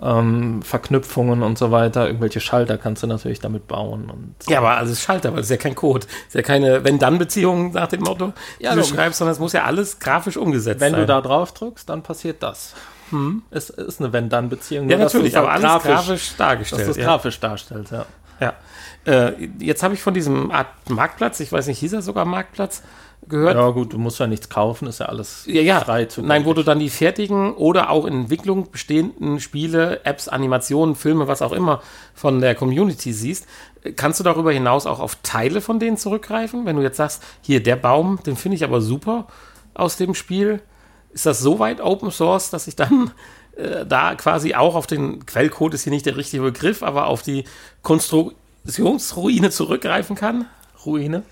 ähm, Verknüpfungen und so weiter. Irgendwelche Schalter kannst du natürlich damit bauen. Und Ja, aber alles Schalter, weil es ist ja kein Code. Es ist ja keine Wenn-Dann-Beziehung nach dem Motto, Ja, die du logisch. schreibst, sondern es muss ja alles grafisch umgesetzt wenn sein. du da drauf drückst, dann passiert das. Es ist eine Wenn-Dann-Beziehung. ja, nur dass du natürlich, es halt aber alles grafisch, dass dargestellt. du es ja. grafisch darstellst, ja. Ja. Äh, jetzt habe ich von diesem Art Marktplatz, ich weiß nicht, hieß er sogar Marktplatz, gehört. Ja, gut, du musst ja nichts kaufen, ist ja alles Ja, ja. frei zu Nein, wo du dann die fertigen oder auch in Entwicklung bestehenden Spiele, Apps, Animationen, Filme, was auch immer von der Community siehst. Kannst du darüber hinaus auch auf Teile von denen zurückgreifen? Wenn du jetzt sagst, hier der Baum, den finde ich aber super aus dem Spiel. Ist das so weit Open Source, dass ich dann äh, da quasi auch auf den Quellcode ist hier nicht der richtige Begriff, aber auf die Konstruktionsruine zurückgreifen kann? Ruine.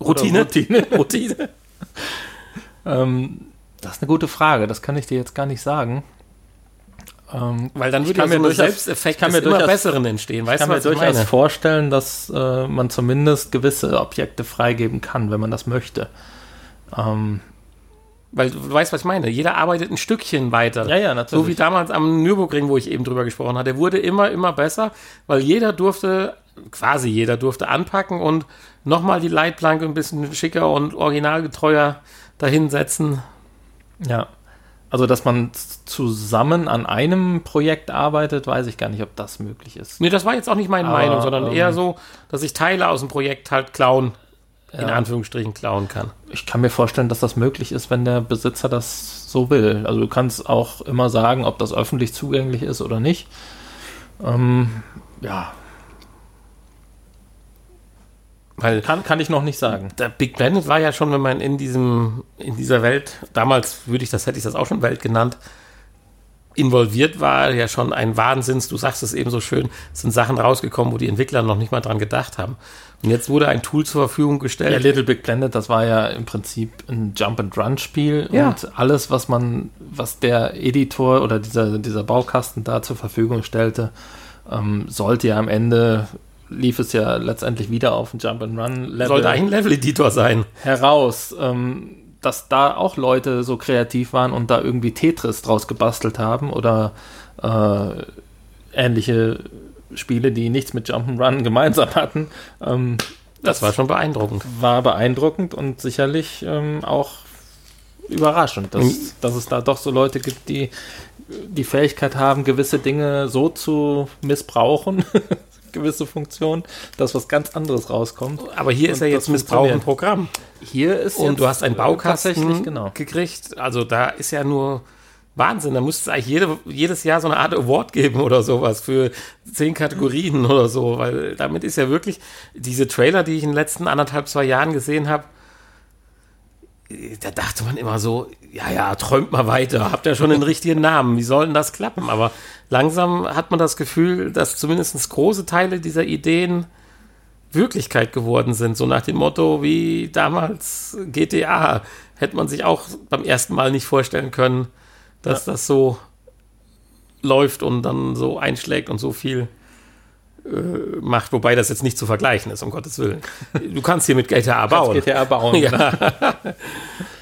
Routine? Routine. Routine. Ähm, das ist eine gute Frage, das kann ich dir jetzt gar nicht sagen. Ähm, Weil dann Ich würde ja kann so ein durchaus- Selbsteffekt ich kann mir des immer durchaus- Besseren entstehen. ich Weißt kann du, mir ich durchaus meine? vorstellen, dass äh, man zumindest gewisse Objekte freigeben kann, wenn man das möchte. Ähm, Weil du weißt, was ich meine. Jeder arbeitet ein Stückchen weiter. Ja, ja, natürlich. So wie damals am Nürburgring, wo ich eben drüber gesprochen hatte. Der wurde immer, immer besser, weil jeder durfte, quasi jeder durfte anpacken und nochmal die Leitplanke ein bisschen schicker und originalgetreuer dahinsetzen. ja. Also, dass man zusammen an einem Projekt arbeitet, weiß ich gar nicht, ob das möglich ist. Nee, das war jetzt auch nicht meine Aber, Meinung, sondern ähm, eher so, dass ich Teile aus dem Projekt halt klauen, in Ja. Anführungsstrichen klauen kann. Ich kann mir vorstellen, dass das möglich ist, wenn der Besitzer das so will. Also du kannst auch immer sagen, ob das öffentlich zugänglich ist oder nicht. Ähm, ja, Weil kann, kann ich noch nicht sagen. der Big Planet war ja schon, wenn man in diesem, in dieser Welt, damals würde ich das, hätte ich das auch schon Welt genannt, involviert war, ja schon ein Wahnsinns, du sagst es eben so schön, es sind Sachen rausgekommen, wo die Entwickler noch nicht mal dran gedacht haben. Und jetzt wurde ein Tool zur Verfügung Ja, gestellt. Little Big Planet, das war ja im Prinzip ein Jump-and-Run-Spiel Ja. und alles, was man, was der Editor oder dieser, dieser Baukasten da zur Verfügung stellte, ähm, sollte ja am Ende, lief es ja letztendlich wieder auf ein Jump-and-Run-Level. sollte ein Level-Editor sein. heraus, ähm, dass da auch Leute so kreativ waren und da irgendwie Tetris draus gebastelt haben oder äh, ähnliche Spiele, die nichts mit Jump'n'Run gemeinsam hatten. Ähm, Das war schon beeindruckend. war beeindruckend und sicherlich ähm, auch überraschend, dass, Mhm. dass es da doch so Leute gibt, die die Fähigkeit haben, gewisse Dinge so zu missbrauchen, gewisse Funktionen, dass was ganz anderes rauskommt. Aber hier ist ja jetzt Missbrauch im. Programm. Hier ist Und du hast einen äh, Baukasten genau. gekriegt. Also da ist ja nur Wahnsinn. Da müsste es eigentlich jede, jedes Jahr so eine Art Award geben oder sowas für zehn Kategorien oder so. Weil damit ist ja wirklich diese Trailer, die ich in den letzten anderthalb, zwei Jahren gesehen habe, da dachte man immer so, ja, ja, träumt mal weiter, habt ihr schon den richtigen Namen, wie soll denn das klappen? Aber langsam hat man das Gefühl, dass zumindest große Teile dieser Ideen Wirklichkeit geworden sind. So nach dem Motto wie damals GTA. Hätte man sich auch beim ersten Mal nicht vorstellen können, dass das so läuft und dann so einschlägt und so viel macht. Wobei das jetzt nicht zu vergleichen ist, um Gottes Willen. Du kannst hier mit GTA bauen. GTA bauen. Ja.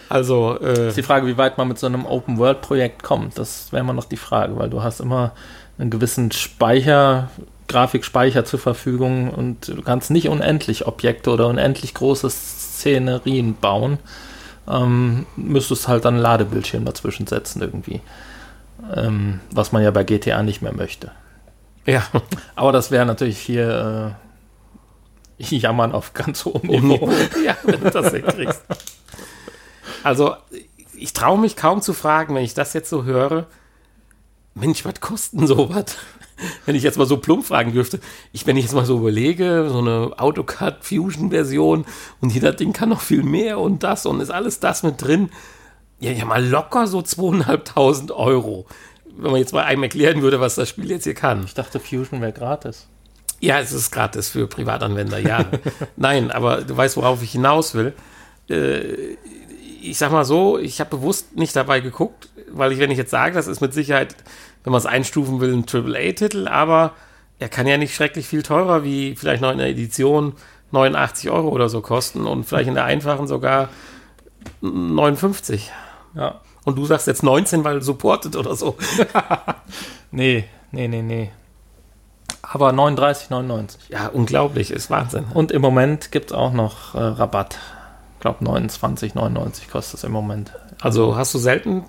Also, äh, ist die Frage, wie weit man mit so einem Open-World-Projekt kommt. Das wäre immer noch die Frage, weil du hast immer einen gewissen Speicher, Grafikspeicher zur Verfügung und du kannst nicht unendlich Objekte oder unendlich große Szenerien bauen. Ähm, müsstest halt dann einen Ladebildschirm dazwischen setzen irgendwie. Ähm, was man ja bei GTA nicht mehr möchte. Ja. Aber das wäre natürlich hier äh, Jammern auf ganz hohem Niveau. ja, wenn du das hinkriegst. Also, ich traue mich kaum zu fragen, wenn ich das jetzt so höre. Mensch, was kostet denn sowas? Wenn ich jetzt mal so plump fragen dürfte. Ich, wenn ich jetzt mal so überlege, so eine AutoCAD Fusion Version und jeder Ding kann noch viel mehr und das und ist alles das mit drin. Ja, ja, mal locker so zweieinhalbtausend Euro. Wenn man jetzt mal einem erklären würde, was das Spiel jetzt hier kann. Ich dachte, Fusion wäre gratis. Ja, es ist gratis für Privatanwender, ja. Nein, aber du weißt, worauf ich hinaus will. Äh, ich sag mal so, ich habe bewusst nicht dabei geguckt, weil ich, wenn ich jetzt sage, das ist mit Sicherheit, wenn man es einstufen will, ein AAA-Titel, aber er kann ja nicht schrecklich viel teurer wie vielleicht noch in der Edition 89 Euro oder so kosten und vielleicht in der einfachen sogar 59. Ja. Und du sagst jetzt 19, weil supported oder so. Nee, nee, nee, nee. Aber 39,99. Ja, unglaublich, ist Wahnsinn. Und im Moment gibt es auch noch äh, Rabatt. Ich glaube 29,99 kostet es im Moment. Also hast du selten.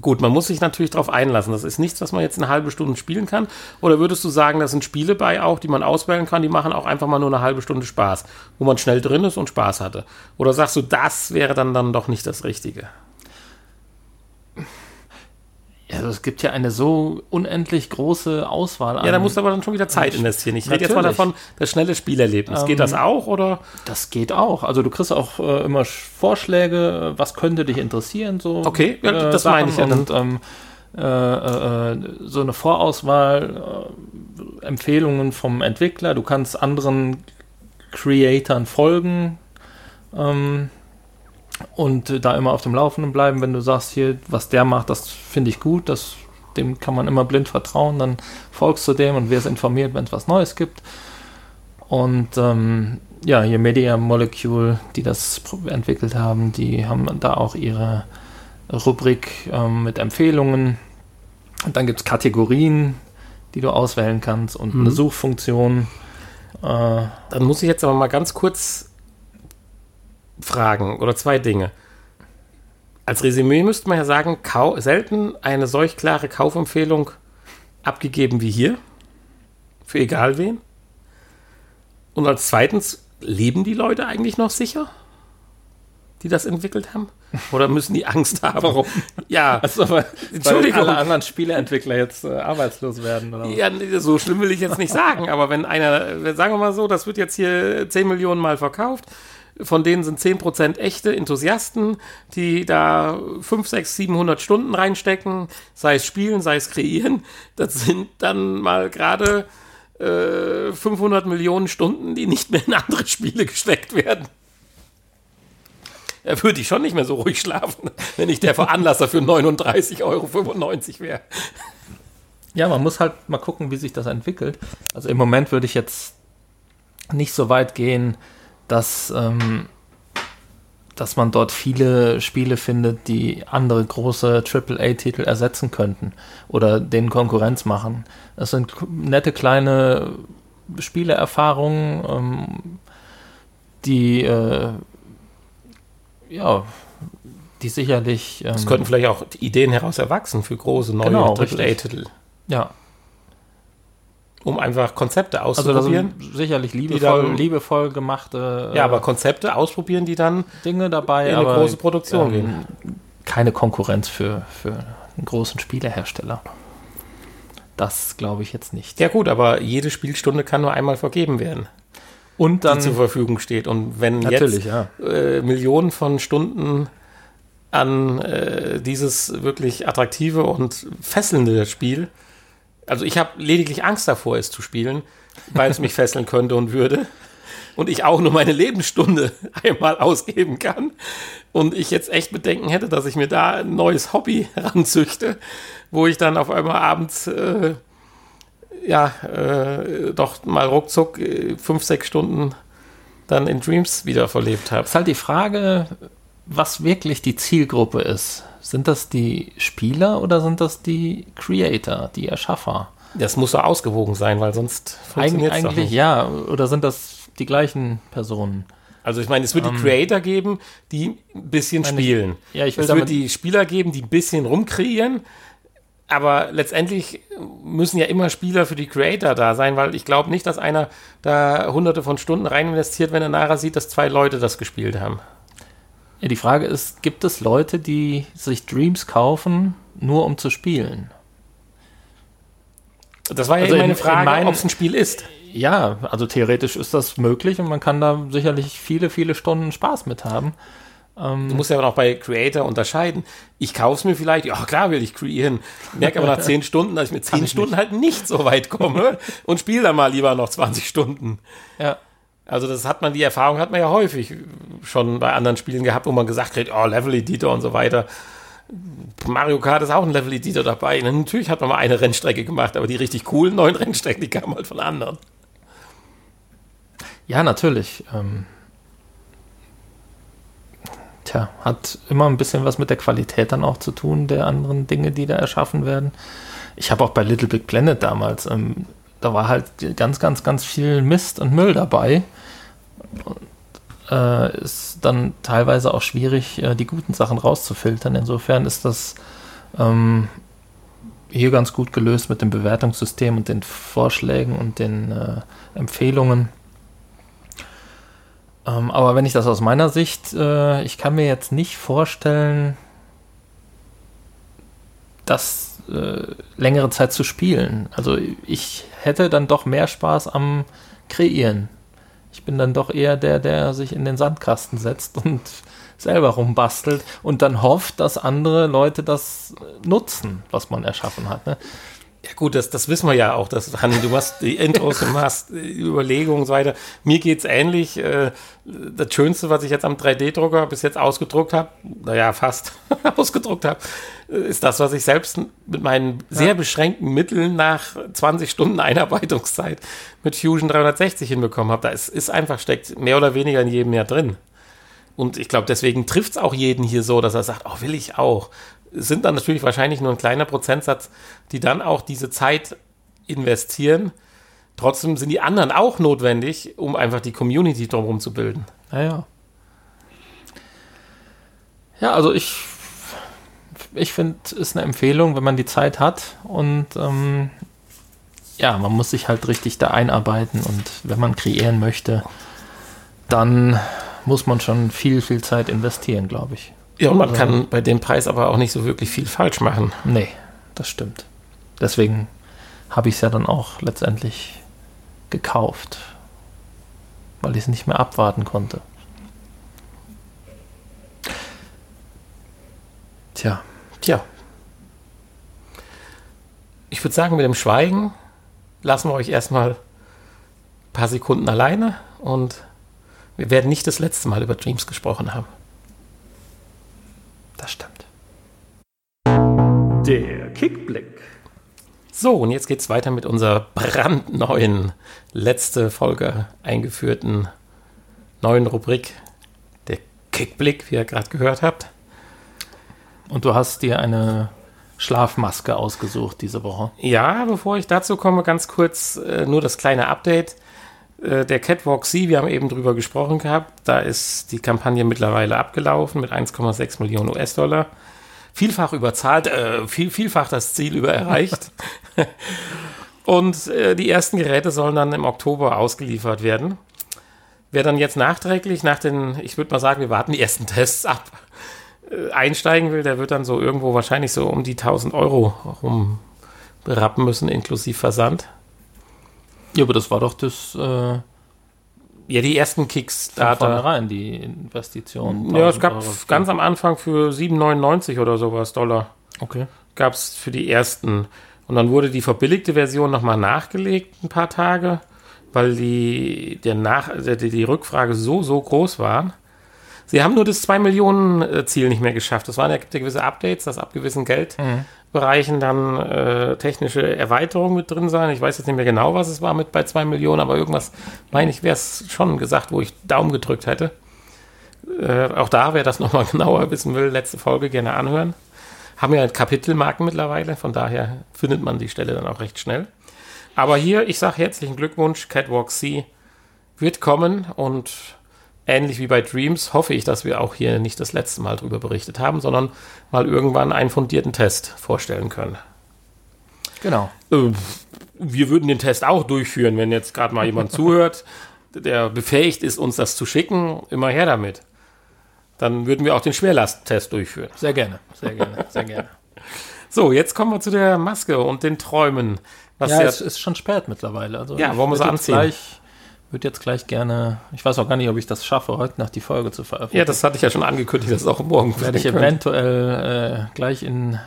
Gut, man muss sich natürlich darauf einlassen. Das ist nichts, was man jetzt eine halbe Stunde spielen kann. Oder würdest du sagen, da sind Spiele bei auch, die man auswählen kann, die machen auch einfach mal nur eine halbe Stunde Spaß, wo man schnell drin ist und Spaß hatte? Oder sagst du, das wäre dann, dann doch nicht das Richtige? Ja, also es gibt ja eine so unendlich große Auswahl an. Ja, da musst du aber dann schon wieder Zeit investieren. Ich rede jetzt mal davon, das schnelle Spielerlebnis. Geht Ähm, das auch oder? Das geht auch. Also du kriegst auch äh, immer Sch- Vorschläge, was könnte dich interessieren, so. Okay, ja, das Sachen. meine ich ja. Und ähm, äh, äh, äh, so eine Vorauswahl, äh, Empfehlungen vom Entwickler. Du kannst anderen Creatoren folgen ähm, und äh, da immer auf dem Laufenden bleiben. Wenn du sagst, hier, was der macht, das finde ich gut, das, dem kann man immer blind vertrauen, dann folgst du dem und wirst informiert, wenn es was Neues gibt. Und ähm, ja, hier Media Molecule, die das entwickelt haben, die haben da auch ihre Rubrik ähm, mit Empfehlungen. Und dann gibt es Kategorien, die du auswählen kannst und Mhm. eine Suchfunktion. Äh, Dann muss ich jetzt aber mal ganz kurz fragen oder zwei Dinge. Als Resümee müsste man ja sagen, selten eine solch klare Kaufempfehlung abgegeben wie hier. Für egal wen. Und als zweitens, leben die Leute eigentlich noch sicher? Die das entwickelt haben? Oder müssen die Angst haben? Warum? Ja, also, weil, Entschuldigung. weil alle anderen Spieleentwickler jetzt äh, arbeitslos werden. Oder? Ja, so schlimm will ich jetzt nicht sagen, aber wenn einer, sagen wir mal so, das wird jetzt hier 10 Millionen Mal verkauft, von denen sind 10% echte Enthusiasten, die da 5, 6, 700 Stunden reinstecken, sei es spielen, sei es kreieren, das sind dann mal gerade äh, 500 Millionen Stunden, die nicht mehr in andere Spiele gesteckt werden. Da würde ich schon nicht mehr so ruhig schlafen, wenn ich der Veranlasser für 39,95 Euro wäre. Ja, man muss halt mal gucken, wie sich das entwickelt. Also im Moment würde ich jetzt nicht so weit gehen, dass, ähm, dass man dort viele Spiele findet, die andere große AAA-Titel ersetzen könnten oder denen Konkurrenz machen. Das sind nette kleine Spieleerfahrungen, ähm, die äh, ja, die sicherlich ähm, Es könnten vielleicht auch Ideen heraus erwachsen für große neue Genau. AAA-Titel, ja, um einfach Konzepte also auszuprobieren. sind sicherlich liebevoll, dann- liebevoll gemachte äh, ja, aber Konzepte ausprobieren, die dann Dinge dabei, in eine große Produktion gehen. keine Konkurrenz für, für einen großen Spielehersteller. Das glaube ich jetzt nicht. Ja gut, aber jede Spielstunde kann nur einmal vergeben werden, Und die dann zur Verfügung steht. Und wenn natürlich, ja. jetzt äh, Millionen von Stunden an äh, dieses wirklich attraktive und fesselnde Spiel, also ich habe lediglich Angst davor, es zu spielen, weil es mich fesseln könnte und würde. Und ich auch nur meine Lebensstunde einmal ausgeben kann. Und ich jetzt echt Bedenken hätte, dass ich mir da ein neues Hobby ranzüchte, wo ich dann auf einmal abends äh, ja äh, doch mal ruckzuck äh, fünf, sechs Stunden dann in Dreams wieder verlebt habe. ist halt die Frage, was wirklich die Zielgruppe ist. Sind das die Spieler oder sind das die Creator, die Erschaffer? Das muss so ausgewogen sein, weil sonst Eig funktioniert es doch eigentlich nicht. ja, oder sind das die gleichen Personen? Also ich meine, es wird die Creator geben, die ein bisschen ich- spielen. Ja, ich will es wird die Spieler geben, die ein bisschen rumkreieren. Aber letztendlich müssen ja immer Spieler für die Creator da sein, weil ich glaube nicht, dass einer da hunderte von Stunden rein investiert, wenn er nachher sieht, dass zwei Leute das gespielt haben. Ja, die Frage ist, gibt es Leute, die sich Dreams kaufen, nur um zu spielen? Das war ja Also meine in- in Frage, ob es ein Spiel ist. Ja, also theoretisch ist das möglich und man kann da sicherlich viele, viele Stunden Spaß mit haben. Du musst ja aber auch bei Creator unterscheiden. Ich kaufe es mir vielleicht, ja klar will ich kreieren, merke aber nach zehn Stunden, dass ich mit zehn Stunden halt nicht so weit komme und spiele dann mal lieber noch 20 Stunden. Ja. Also das hat man, die Erfahrung hat man ja häufig schon bei anderen Spielen gehabt, wo man gesagt hat, oh, Level Editor und so weiter. Mario Kart ist auch ein Level Editor dabei. Natürlich hat man mal eine Rennstrecke gemacht, aber die richtig coolen neuen Rennstrecken, die kamen halt von anderen. Ja, natürlich. Ähm, tja, hat immer ein bisschen was mit der Qualität dann auch zu tun, der anderen Dinge, die da erschaffen werden. Ich habe auch bei Little Big Planet damals, ähm, da war halt ganz, ganz, ganz viel Mist und Müll dabei. Und, äh, ist dann teilweise auch schwierig, äh, die guten Sachen rauszufiltern. Insofern ist das ähm, hier ganz gut gelöst mit dem Bewertungssystem und den Vorschlägen und den äh, Empfehlungen. Ähm, aber wenn ich das aus meiner Sicht, äh, ich kann mir jetzt nicht vorstellen, das äh, längere Zeit zu spielen. Also ich hätte dann doch mehr Spaß am Kreieren. Ich bin dann doch eher der, der sich in den Sandkasten setzt und selber rumbastelt und dann hofft, dass andere Leute das nutzen, was man erschaffen hat. Ne? Ja gut, das, das wissen wir ja auch. Dass, Hanni, du machst die Intros, du machst Überlegungen und so weiter. Mir geht es ähnlich. Äh, das Schönste, was ich jetzt am 3D-Drucker bis jetzt ausgedruckt habe, naja, fast ausgedruckt habe, ist das, was ich selbst mit meinen sehr beschränkten Mitteln nach 20 Stunden Einarbeitungszeit mit Fusion 360 hinbekommen habe. Da ist, ist einfach, steckt mehr oder weniger in jedem Jahr drin. Und ich glaube, deswegen trifft es auch jeden hier so, dass er sagt, oh, will ich auch sind dann natürlich wahrscheinlich nur ein kleiner Prozentsatz, die dann auch diese Zeit investieren. Trotzdem sind die anderen auch notwendig, um einfach die Community drumherum zu bilden. Naja. Ja, also ich, ich finde, es ist eine Empfehlung, wenn man die Zeit hat und ähm, ja, man muss sich halt richtig da einarbeiten und wenn man kreieren möchte, dann muss man schon viel, viel Zeit investieren, glaube ich. Ja, und man also, kann bei dem Preis aber auch nicht so wirklich viel falsch machen. Nee, das stimmt. Deswegen habe ich es ja dann auch letztendlich gekauft, weil ich es nicht mehr abwarten konnte. Tja. Tja. Ich würde sagen, mit dem Schweigen lassen wir euch erstmal ein paar Sekunden alleine und wir werden nicht das letzte Mal über Dreams gesprochen haben. Das stimmt. Der Kickblick. So, und jetzt geht es weiter mit unserer brandneuen, letzte Folge eingeführten neuen Rubrik, der Kickblick, wie ihr gerade gehört habt. Und du hast dir eine Schlafmaske ausgesucht diese Woche. Ja, bevor ich dazu komme, ganz kurz äh, nur das kleine Update. Äh, der Catwalk C, wir haben eben drüber gesprochen gehabt, da ist die Kampagne mittlerweile abgelaufen mit 1,6 Millionen US-Dollar. Vielfach überzahlt, äh, viel, vielfach das Ziel über erreicht. Und äh, die ersten Geräte sollen dann im Oktober ausgeliefert werden. Wer dann jetzt nachträglich nach den, ich würde mal sagen, wir warten die ersten Tests ab, einsteigen will, der wird dann so irgendwo wahrscheinlich so um die 1000 Euro rumberappen müssen, inklusive Versand. Ja, aber das war doch das. Äh, ja, die ersten Kickstarter. rein, die Investition. Ja, es gab ganz am Anfang für 7,99 oder sowas Dollar. Okay. Gab es für die ersten. Und dann wurde die verbilligte Version nochmal nachgelegt, ein paar Tage, weil die, der Nach, die, die Rückfrage so, so groß war. Sie haben nur das 2 Millionen äh, Ziel nicht mehr geschafft. Das waren ja gewisse Updates, dass ab gewissen Geld. Mhm. Dann äh, technische Erweiterungen mit drin sein. Ich weiß jetzt nicht mehr genau, was es war mit bei 2 Millionen, aber irgendwas, meine ich, wäre es schon gesagt, wo ich Daumen gedrückt hätte. Äh, auch da, wer das nochmal genauer wissen will, letzte Folge gerne anhören. Haben ja Kapitelmarken mittlerweile, von daher findet man die Stelle dann auch recht schnell. Aber hier, ich sage herzlichen Glückwunsch, Catwalk C wird kommen und ähnlich wie bei Dreams hoffe ich, dass wir auch hier nicht das letzte Mal darüber berichtet haben, sondern mal irgendwann einen fundierten Test vorstellen können. Genau. Äh, wir würden den Test auch durchführen, wenn jetzt gerade mal jemand zuhört, der befähigt ist, uns das zu schicken, immer her damit. Dann würden wir auch den Schwerlasttest durchführen. Sehr gerne, sehr gerne, sehr gerne. So, jetzt kommen wir zu der Maske und den Träumen. Ja, es ist schon spät mittlerweile. Also ja, wollen wir sie anziehen? Gleich würde jetzt gleich gerne, ich weiß auch gar nicht, ob ich das schaffe, heute noch die Folge zu veröffentlichen. Ja, das hatte ich ja schon angekündigt, dass es auch morgen werde ich eventuell äh, gleich in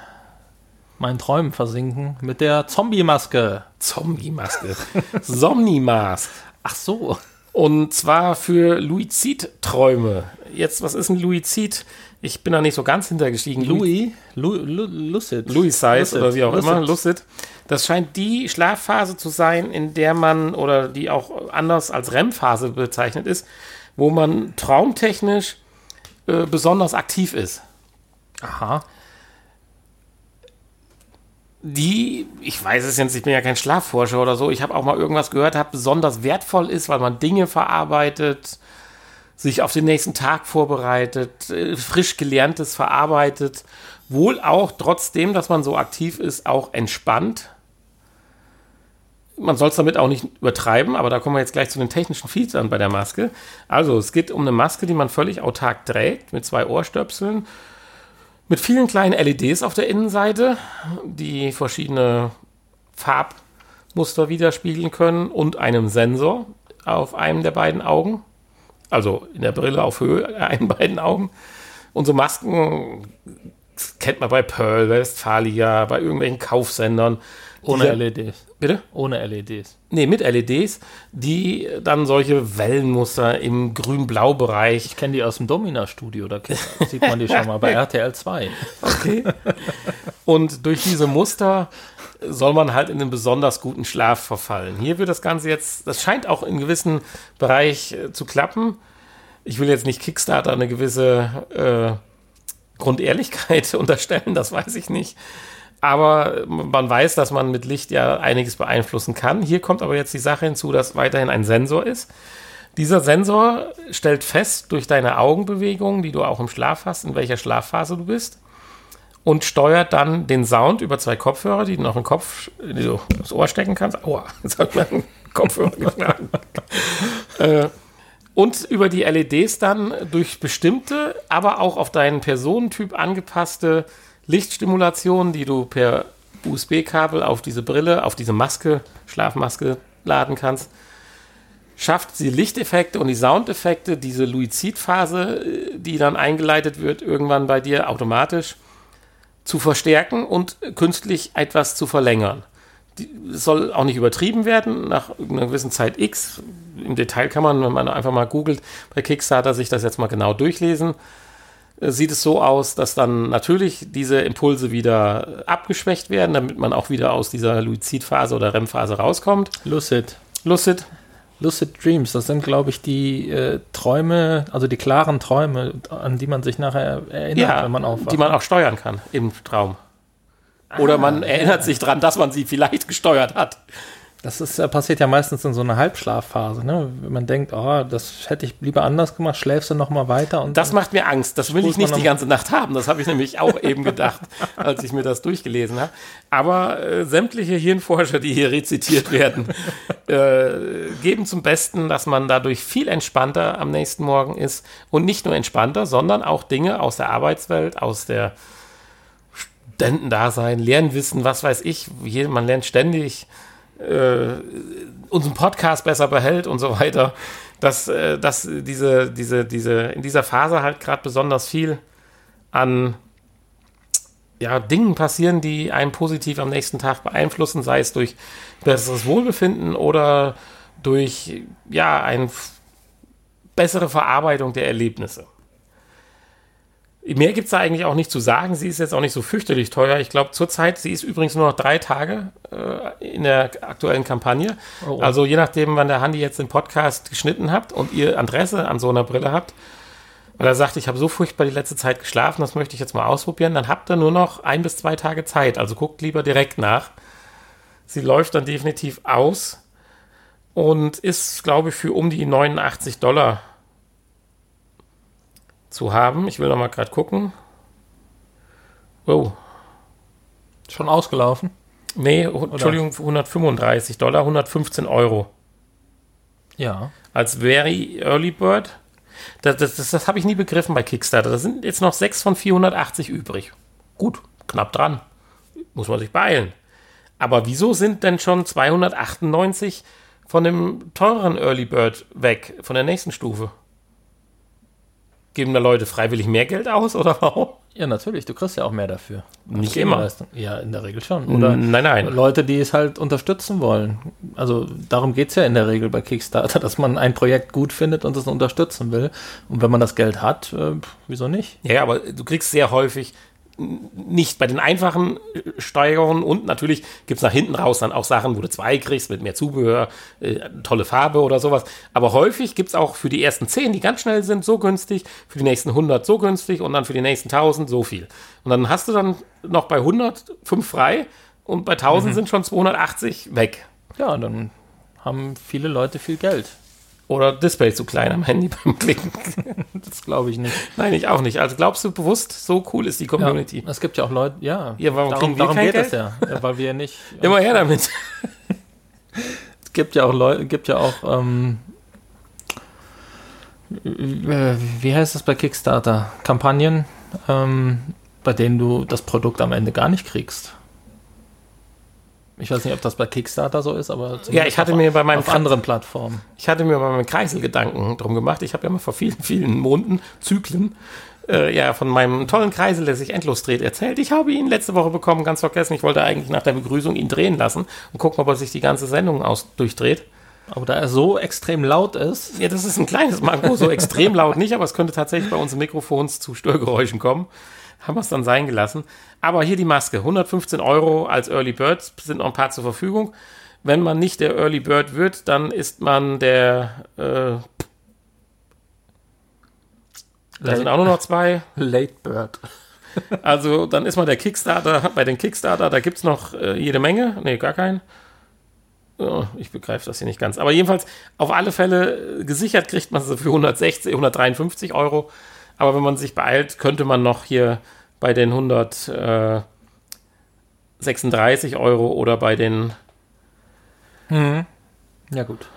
meinen Träumen versinken mit der Zombie-Maske. Zombie-Maske. Somni-Mask. Ach so. Und zwar für Luizid-Träume. Jetzt, was ist ein Luizid? Ich bin da nicht so ganz hintergestiegen. Louis, Lu, Lu, Lucid. Louis Size oder wie auch Lucid. immer, Lucid. Das scheint die Schlafphase zu sein, in der man oder die auch anders als REM-Phase bezeichnet ist, wo man traumtechnisch äh, besonders aktiv ist. Aha. Die, ich weiß es jetzt, ich bin ja kein Schlafforscher oder so, ich habe auch mal irgendwas gehört, hat besonders wertvoll ist, weil man Dinge verarbeitet, sich auf den nächsten Tag vorbereitet, äh, frisch gelerntes verarbeitet, wohl auch trotzdem, dass man so aktiv ist, auch entspannt. Man soll es damit auch nicht übertreiben, aber da kommen wir jetzt gleich zu den technischen Features bei der Maske. Also, es geht um eine Maske, die man völlig autark trägt, mit zwei Ohrstöpseln, mit vielen kleinen LEDs auf der Innenseite, die verschiedene Farbmuster widerspiegeln können und einem Sensor auf einem der beiden Augen. Also in der Brille auf Höhe einen beiden Augen. Und so Masken kennt man bei Pearl, Westfalia, bei irgendwelchen Kaufsendern. Ohne Diese- LEDs. Bitte? Ohne LEDs. Nee, mit LEDs, die dann solche Wellenmuster im grün-blau-Bereich Ich kenne die aus dem Domina-Studio, da sieht man die schon mal bei RTL 2. Okay. Und durch diese Muster soll man halt in einen besonders guten Schlaf verfallen. Hier wird das Ganze jetzt, das scheint auch in gewissen Bereich äh, zu klappen. Ich will jetzt nicht Kickstarter eine gewisse äh, Grundehrlichkeit unterstellen, das weiß ich nicht. Aber man weiß, dass man mit Licht ja einiges beeinflussen kann. Hier kommt aber jetzt die Sache hinzu, dass weiterhin ein Sensor ist. Dieser Sensor stellt fest durch deine Augenbewegungen, die du auch im Schlaf hast, in welcher Schlafphase du bist und steuert dann den Sound über zwei Kopfhörer, die du noch im Kopf, die du ins Ohr stecken kannst. Aua, jetzt hat mir ein Kopfhörer geschlagen. äh, und über die LEDs dann durch bestimmte, aber auch auf deinen Personentyp angepasste Lichtstimulation, die du per USB-Kabel auf diese Brille, auf diese Maske, Schlafmaske laden kannst, schafft sie Lichteffekte und die Soundeffekte, diese Luizid-Phase, äh, die dann eingeleitet wird, irgendwann bei dir automatisch zu verstärken und künstlich etwas zu verlängern. Die, es soll auch nicht übertrieben werden, nach einer gewissen Zeit X. Im Detail kann man, wenn man einfach mal googelt, bei Kickstarter sich das jetzt mal genau durchlesen. Äh, Sieht es so aus, dass dann natürlich diese Impulse wieder abgeschwächt werden, damit man auch wieder aus dieser Luizid-Phase oder REM-Phase rauskommt. Lucid. Lucid, Lucid Dreams, das sind, glaube ich, die äh, Träume, also die klaren Träume, an die man sich nachher erinnert, ja, wenn man aufwacht. die man auch steuern kann im Traum. Oder man erinnert sich dran, dass man sie vielleicht gesteuert hat. Das ist, passiert ja meistens in so einer Halbschlafphase, ne? Wenn man denkt, oh, das hätte ich lieber anders gemacht, schläfst du noch mal weiter und Das macht mir Angst. Das will ich nicht die ganze Nacht haben. Das habe ich nämlich auch eben gedacht, als ich mir das durchgelesen habe. Aber äh, sämtliche Hirnforscher, die hier rezitiert werden, äh, geben zum Besten, dass man dadurch viel entspannter am nächsten Morgen ist. Und nicht nur entspannter, sondern auch Dinge aus der Arbeitswelt, aus der Studentendasein, Lernwissen, was weiß ich. Man lernt ständig äh, unseren Podcast besser behält und so weiter, dass, äh, dass diese, diese, diese, in dieser Phase halt gerade besonders viel an ja, Dingen passieren, die einen positiv am nächsten Tag beeinflussen, sei es durch besseres Wohlbefinden oder durch ja, eine bessere Verarbeitung der Erlebnisse. Mehr gibt es da eigentlich auch nicht zu sagen. Sie ist jetzt auch nicht so fürchterlich teuer. Ich glaube, zurzeit, sie ist übrigens nur noch drei Tage äh, in der aktuellen Kampagne. Oh, oh. Also je nachdem, wann der Handy jetzt den Podcast geschnitten habt und ihr Interesse an so einer Brille habt, weil er sagt, ich habe so furchtbar die letzte Zeit geschlafen, das möchte ich jetzt mal ausprobieren, dann habt ihr nur noch ein bis zwei Tage Zeit. Also guckt lieber direkt nach. Sie läuft dann definitiv aus und ist, glaube ich, für um die 89 Dollar zu haben. Ich will noch mal gerade gucken. Oh, schon ausgelaufen. nee, Entschuldigung, 135 Dollar, 115 Euro. Ja. als Very Early Bird. Das, das, das, das habe ich nie begriffen bei Kickstarter. Da sind jetzt noch 6 von 480 übrig. Gut, knapp dran. Muss man sich beeilen. Aber wieso sind denn schon 298 von dem teureren Early Bird weg, von der nächsten Stufe? Geben da Leute freiwillig mehr Geld aus oder warum? Ja, natürlich, du kriegst ja auch mehr dafür. Nicht immer. Ja, in der Regel schon. Oder nein, nein. Leute, die es halt unterstützen wollen. Also darum geht es ja in der Regel bei Kickstarter, dass man ein Projekt gut findet und es unterstützen will. Und wenn man das Geld hat, äh, wieso nicht? Ja, aber du kriegst sehr häufig nicht bei den einfachen äh, Steigerungen und natürlich gibt es nach hinten raus dann auch Sachen, wo du zwei kriegst mit mehr Zubehör, äh, tolle Farbe oder sowas. Aber häufig gibt es auch für die ersten zehn, die ganz schnell sind, so günstig, für die nächsten 100 so günstig und dann für die nächsten 1000 so viel. Und dann hast du dann noch bei 100 fünf frei und bei 1000 mhm. sind schon 280 weg. Ja, dann haben viele Leute viel Geld. Oder Display zu klein am Handy beim Klicken. das glaube ich nicht. Nein, ich auch nicht. Also glaubst du bewusst, so cool ist die Community? Ja, es gibt ja auch Leute, ja. Ja, warum darum, kriegen wir darum kein geht Geld? es ja. ja. Weil wir nicht. Immer her damit. es gibt ja auch Leute, gibt ja auch, ähm, wie heißt das bei Kickstarter? Kampagnen, ähm, bei denen du das Produkt am Ende gar nicht kriegst. Ich weiß nicht, ob das bei Kickstarter so ist, aber ja, ich hatte mir bei meinen auf anderen Plattformen. Ich hatte mir bei meinem Kreisel Gedanken drum gemacht. Ich habe ja mal vor vielen, vielen Monaten, Zyklen, äh, ja, von meinem tollen Kreisel, der sich endlos dreht, erzählt. Ich habe ihn letzte Woche bekommen, ganz vergessen. Ich wollte eigentlich nach der Begrüßung ihn drehen lassen und gucken, ob er sich die ganze Sendung aus durchdreht. Aber da er so extrem laut ist. Ja, das ist ein kleines Manko, so extrem laut nicht, aber es könnte tatsächlich bei uns Mikrofons zu Störgeräuschen kommen haben wir es dann sein gelassen. Aber hier die Maske, 115 Euro als Early Bird, sind noch ein paar zur Verfügung. Wenn man nicht der Early Bird wird, dann ist man der. Äh, da sind auch nur noch zwei. Late Bird. also dann ist man der Kickstarter. Bei den Kickstarter, da gibt es noch äh, jede Menge. Nee, gar keinen. Oh, ich begreife das hier nicht ganz. Aber jedenfalls, auf alle Fälle äh, gesichert kriegt man sie für 160, 153 Euro. Aber wenn man sich beeilt, könnte man noch hier bei den 136 Euro oder bei den hm. ja gut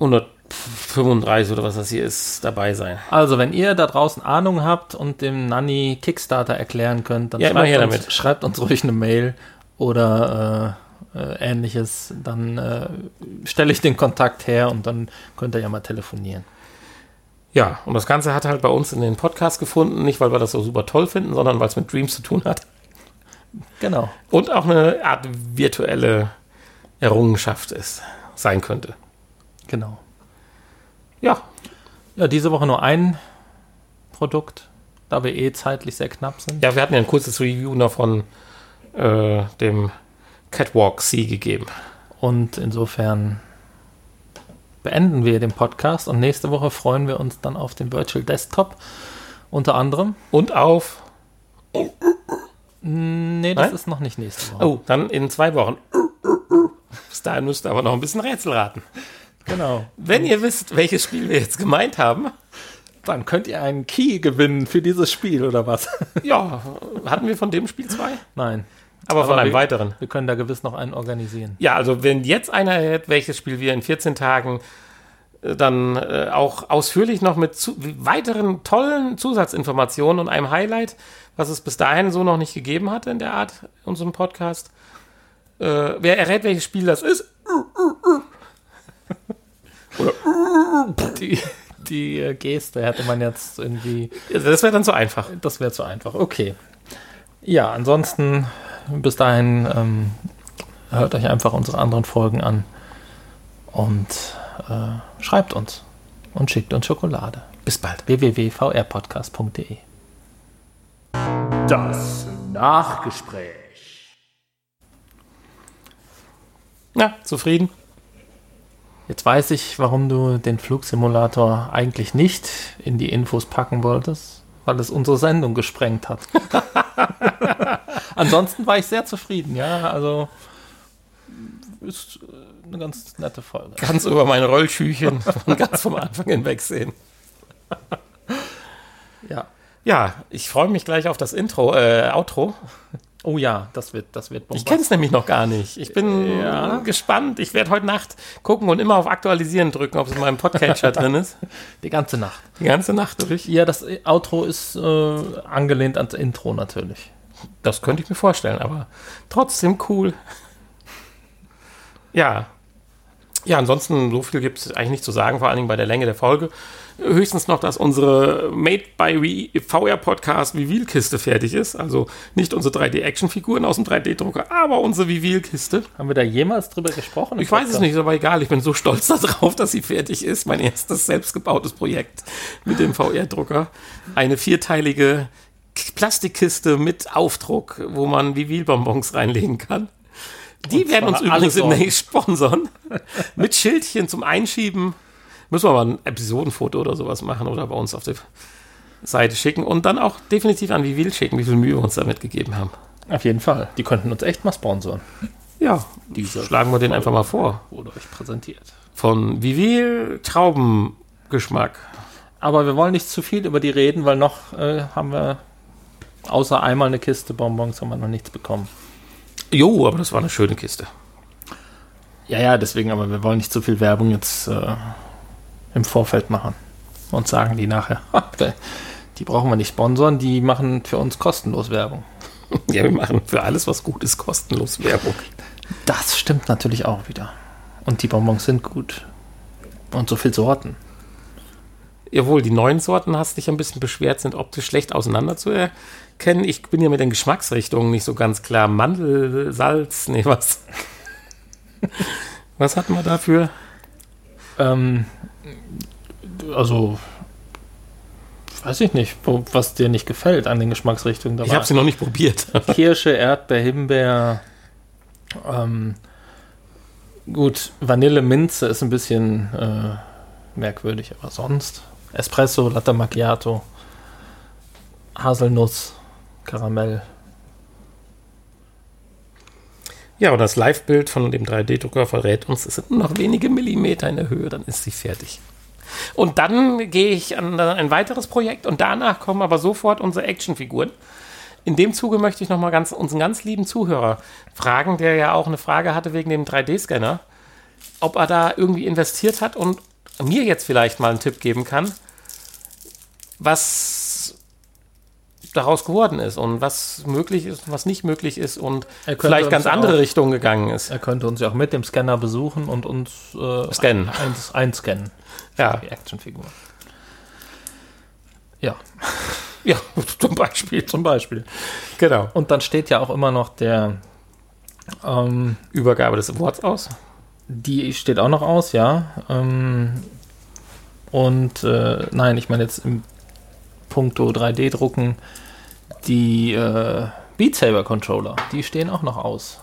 135 oder was das hier ist, dabei sein. Also, wenn ihr da draußen Ahnung habt und dem Nanny Kickstarter erklären könnt, dann ja, schreibt, uns, schreibt, uns, ruhig eine Mail oder äh, äh, ähnliches. Dann äh, stelle ich den Kontakt her und dann könnt ihr ja mal telefonieren. Ja, und das Ganze hat halt bei uns in den Podcast gefunden, nicht weil wir das so super toll finden, sondern weil es mit Dreams zu tun hat. Genau. Und auch eine Art virtuelle Errungenschaft ist, sein könnte. Genau. Ja. Ja, diese Woche nur ein Produkt, da wir eh zeitlich sehr knapp sind. Ja, wir hatten ja ein kurzes Review noch von äh, dem Catwalk C gegeben. Und insofern beenden wir den Podcast und nächste Woche freuen wir uns dann auf den Virtual Desktop unter anderem. Und auf. Nee, das Nein? ist noch nicht nächste Woche. Oh, dann in zwei Wochen. Bis dahin müsst ihr aber noch ein bisschen Rätsel raten. Genau. Wenn ihr wisst, welches Spiel wir jetzt gemeint haben, dann könnt ihr einen Key gewinnen für dieses Spiel oder was? Ja, hatten wir von dem Spiel zwei? Nein. Aber, von einem wir, weiteren. Wir können da gewiss noch einen organisieren. Ja, also wenn jetzt einer hätte, welches Spiel wir in 14 Tagen äh, dann äh, auch ausführlich noch mit zu, weiteren tollen Zusatzinformationen und einem Highlight, was es bis dahin so noch nicht gegeben hatte in der Art, unserem Podcast. Äh, wer errät, welches Spiel das ist? Oder die, die äh, Geste hätte man jetzt irgendwie. Das wäre dann zu einfach. Das wäre zu einfach. Okay. Ja, ansonsten bis dahin ähm, hört euch einfach unsere anderen Folgen an und äh, schreibt uns und schickt uns Schokolade. Bis bald. www.vrpodcast.de Das Nachgespräch. Na, zufrieden? Jetzt weiß ich, warum du den Flugsimulator eigentlich nicht in die Infos packen wolltest, weil es unsere Sendung gesprengt hat. Ansonsten war ich sehr zufrieden, ja. Also ist eine ganz nette Folge. Ganz über meine Rollschüchen von ganz vom Anfang hinweg sehen. ja. Ja, ich freue mich gleich auf das Intro, äh, Outro. Oh ja, das wird, das wird Ich kenne es nämlich noch gar nicht. Ich bin ja. gespannt. Ich werde heute Nacht gucken und immer auf Aktualisieren drücken, ob es in meinem Podcatcher drin ist. Die ganze Nacht. Die ganze Nacht durch? Ja, das Outro ist äh, angelehnt ans Intro natürlich. Das könnte ich mir vorstellen, aber trotzdem cool. Ja. Ja, ansonsten, so viel gibt es eigentlich nicht zu sagen, vor allen Dingen bei der Länge der Folge. Höchstens noch, dass unsere Made by VR Podcast Vivilkiste fertig ist. Also nicht unsere 3D-Action-Figuren aus dem 3D-Drucker, aber unsere Vivilkiste. Haben wir da jemals drüber gesprochen? Ich weiß es nicht, aber egal. Ich bin so stolz darauf, dass sie fertig ist. Mein erstes selbstgebautes Projekt mit dem VR-Drucker. Eine vierteilige Plastikkiste mit Aufdruck, wo man Vivil-Bonbons reinlegen kann. Die werden uns übrigens Sorten. demnächst sponsern. mit Schildchen zum Einschieben. Müssen wir mal ein Episodenfoto oder sowas machen oder bei uns auf der Seite schicken und dann auch definitiv an Vivil schicken, wie viel Mühe wir uns damit gegeben haben. Auf jeden Fall. Die könnten uns echt mal sponsoren. Ja, Diese schlagen wir den einfach mal vor. Wurde euch präsentiert. Von Vivil Traubengeschmack. Aber wir wollen nicht zu viel über die reden, weil noch äh, haben wir außer einmal eine Kiste Bonbons haben wir noch nichts bekommen. Jo, aber das war eine schöne Kiste. Ja, ja, deswegen, aber wir wollen nicht zu viel Werbung jetzt äh, im Vorfeld machen. Und sagen die nachher, die brauchen wir nicht sponsern, die machen für uns kostenlos Werbung. Ja, wir machen für alles, was gut ist, kostenlos Werbung. Das stimmt natürlich auch wieder. Und die Bonbons sind gut. Und so viel Sorten. Jawohl, die neuen Sorten, hast dich ein bisschen beschwert, sind optisch schlecht auseinander zu erkennen. Ich bin ja mit den Geschmacksrichtungen nicht so ganz klar. Mandel, Salz, nee, was? was hatten wir dafür? Ähm, also, weiß ich nicht, was dir nicht gefällt an den Geschmacksrichtungen. Da Ich habe sie noch nicht probiert. Kirsche, Erdbeer, Himbeer. Ähm, gut, Vanille, Minze ist ein bisschen äh, merkwürdig, aber sonst Espresso, Latte Macchiato, Haselnuss, Karamell. Ja, und das Live-Bild von dem 3D-Drucker verrät uns, es sind nur noch wenige Millimeter in der Höhe, dann ist sie fertig. Und dann gehe ich an ein weiteres Projekt und danach kommen aber sofort unsere Actionfiguren. In dem Zuge möchte ich nochmal ganz, unseren ganz lieben Zuhörer fragen, der ja auch eine Frage hatte wegen dem 3D-Scanner, ob er da irgendwie investiert hat und mir jetzt vielleicht mal einen Tipp geben kann, was daraus geworden ist und was möglich ist und was nicht möglich ist und vielleicht ganz andere auch- Richtungen gegangen ist. Er könnte uns ja auch mit dem Scanner besuchen und uns äh, Scannen. Eins, einscannen, Ja, die Actionfigur. Ja, ja, zum Beispiel. zum Beispiel. Genau. Und dann steht ja auch immer noch der, ähm, Übergabe des Awards aus. die steht auch noch aus, ja. Ähm, und äh, nein, ich meine jetzt im Punkto 3D-Drucken, die äh, Beat Saber Controller, die stehen auch noch aus.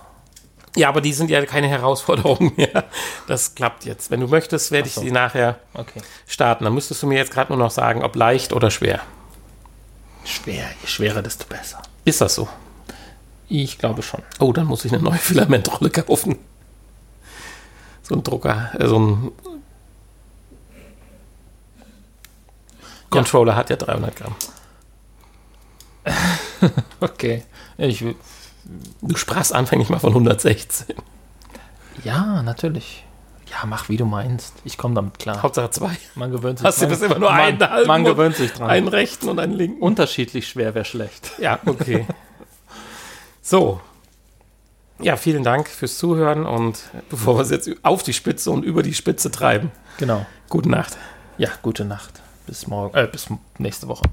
Ja, aber die sind ja keine Herausforderung mehr. Das klappt jetzt. Wenn du möchtest, werde ich so. sie nachher Okay. starten. Dann müsstest du mir jetzt gerade nur noch sagen, ob leicht oder schwer. Schwer, je schwerer, desto besser. Ist das so? Ich glaube schon. Oh, dann muss ich eine neue Filamentrolle kaufen. So ein Drucker, äh, so ein Controller hat ja 300 Gramm. Okay. Ich, Du sprachst anfänglich mal von 116. ja, natürlich. Ja, mach wie du meinst. Ich komme damit klar. Hauptsache zwei. Man gewöhnt sich Hast du dran. bis immer nur man, einen halben Man gewöhnt sich dran. Einen rechten und einen linken. Unterschiedlich schwer wäre schlecht. Ja, okay. so. Ja, vielen Dank fürs Zuhören und bevor wir es jetzt auf die Spitze und über die Spitze treiben, Genau. gute Nacht. Ja, gute Nacht. Bis morgen. Äh, bis nächste Woche.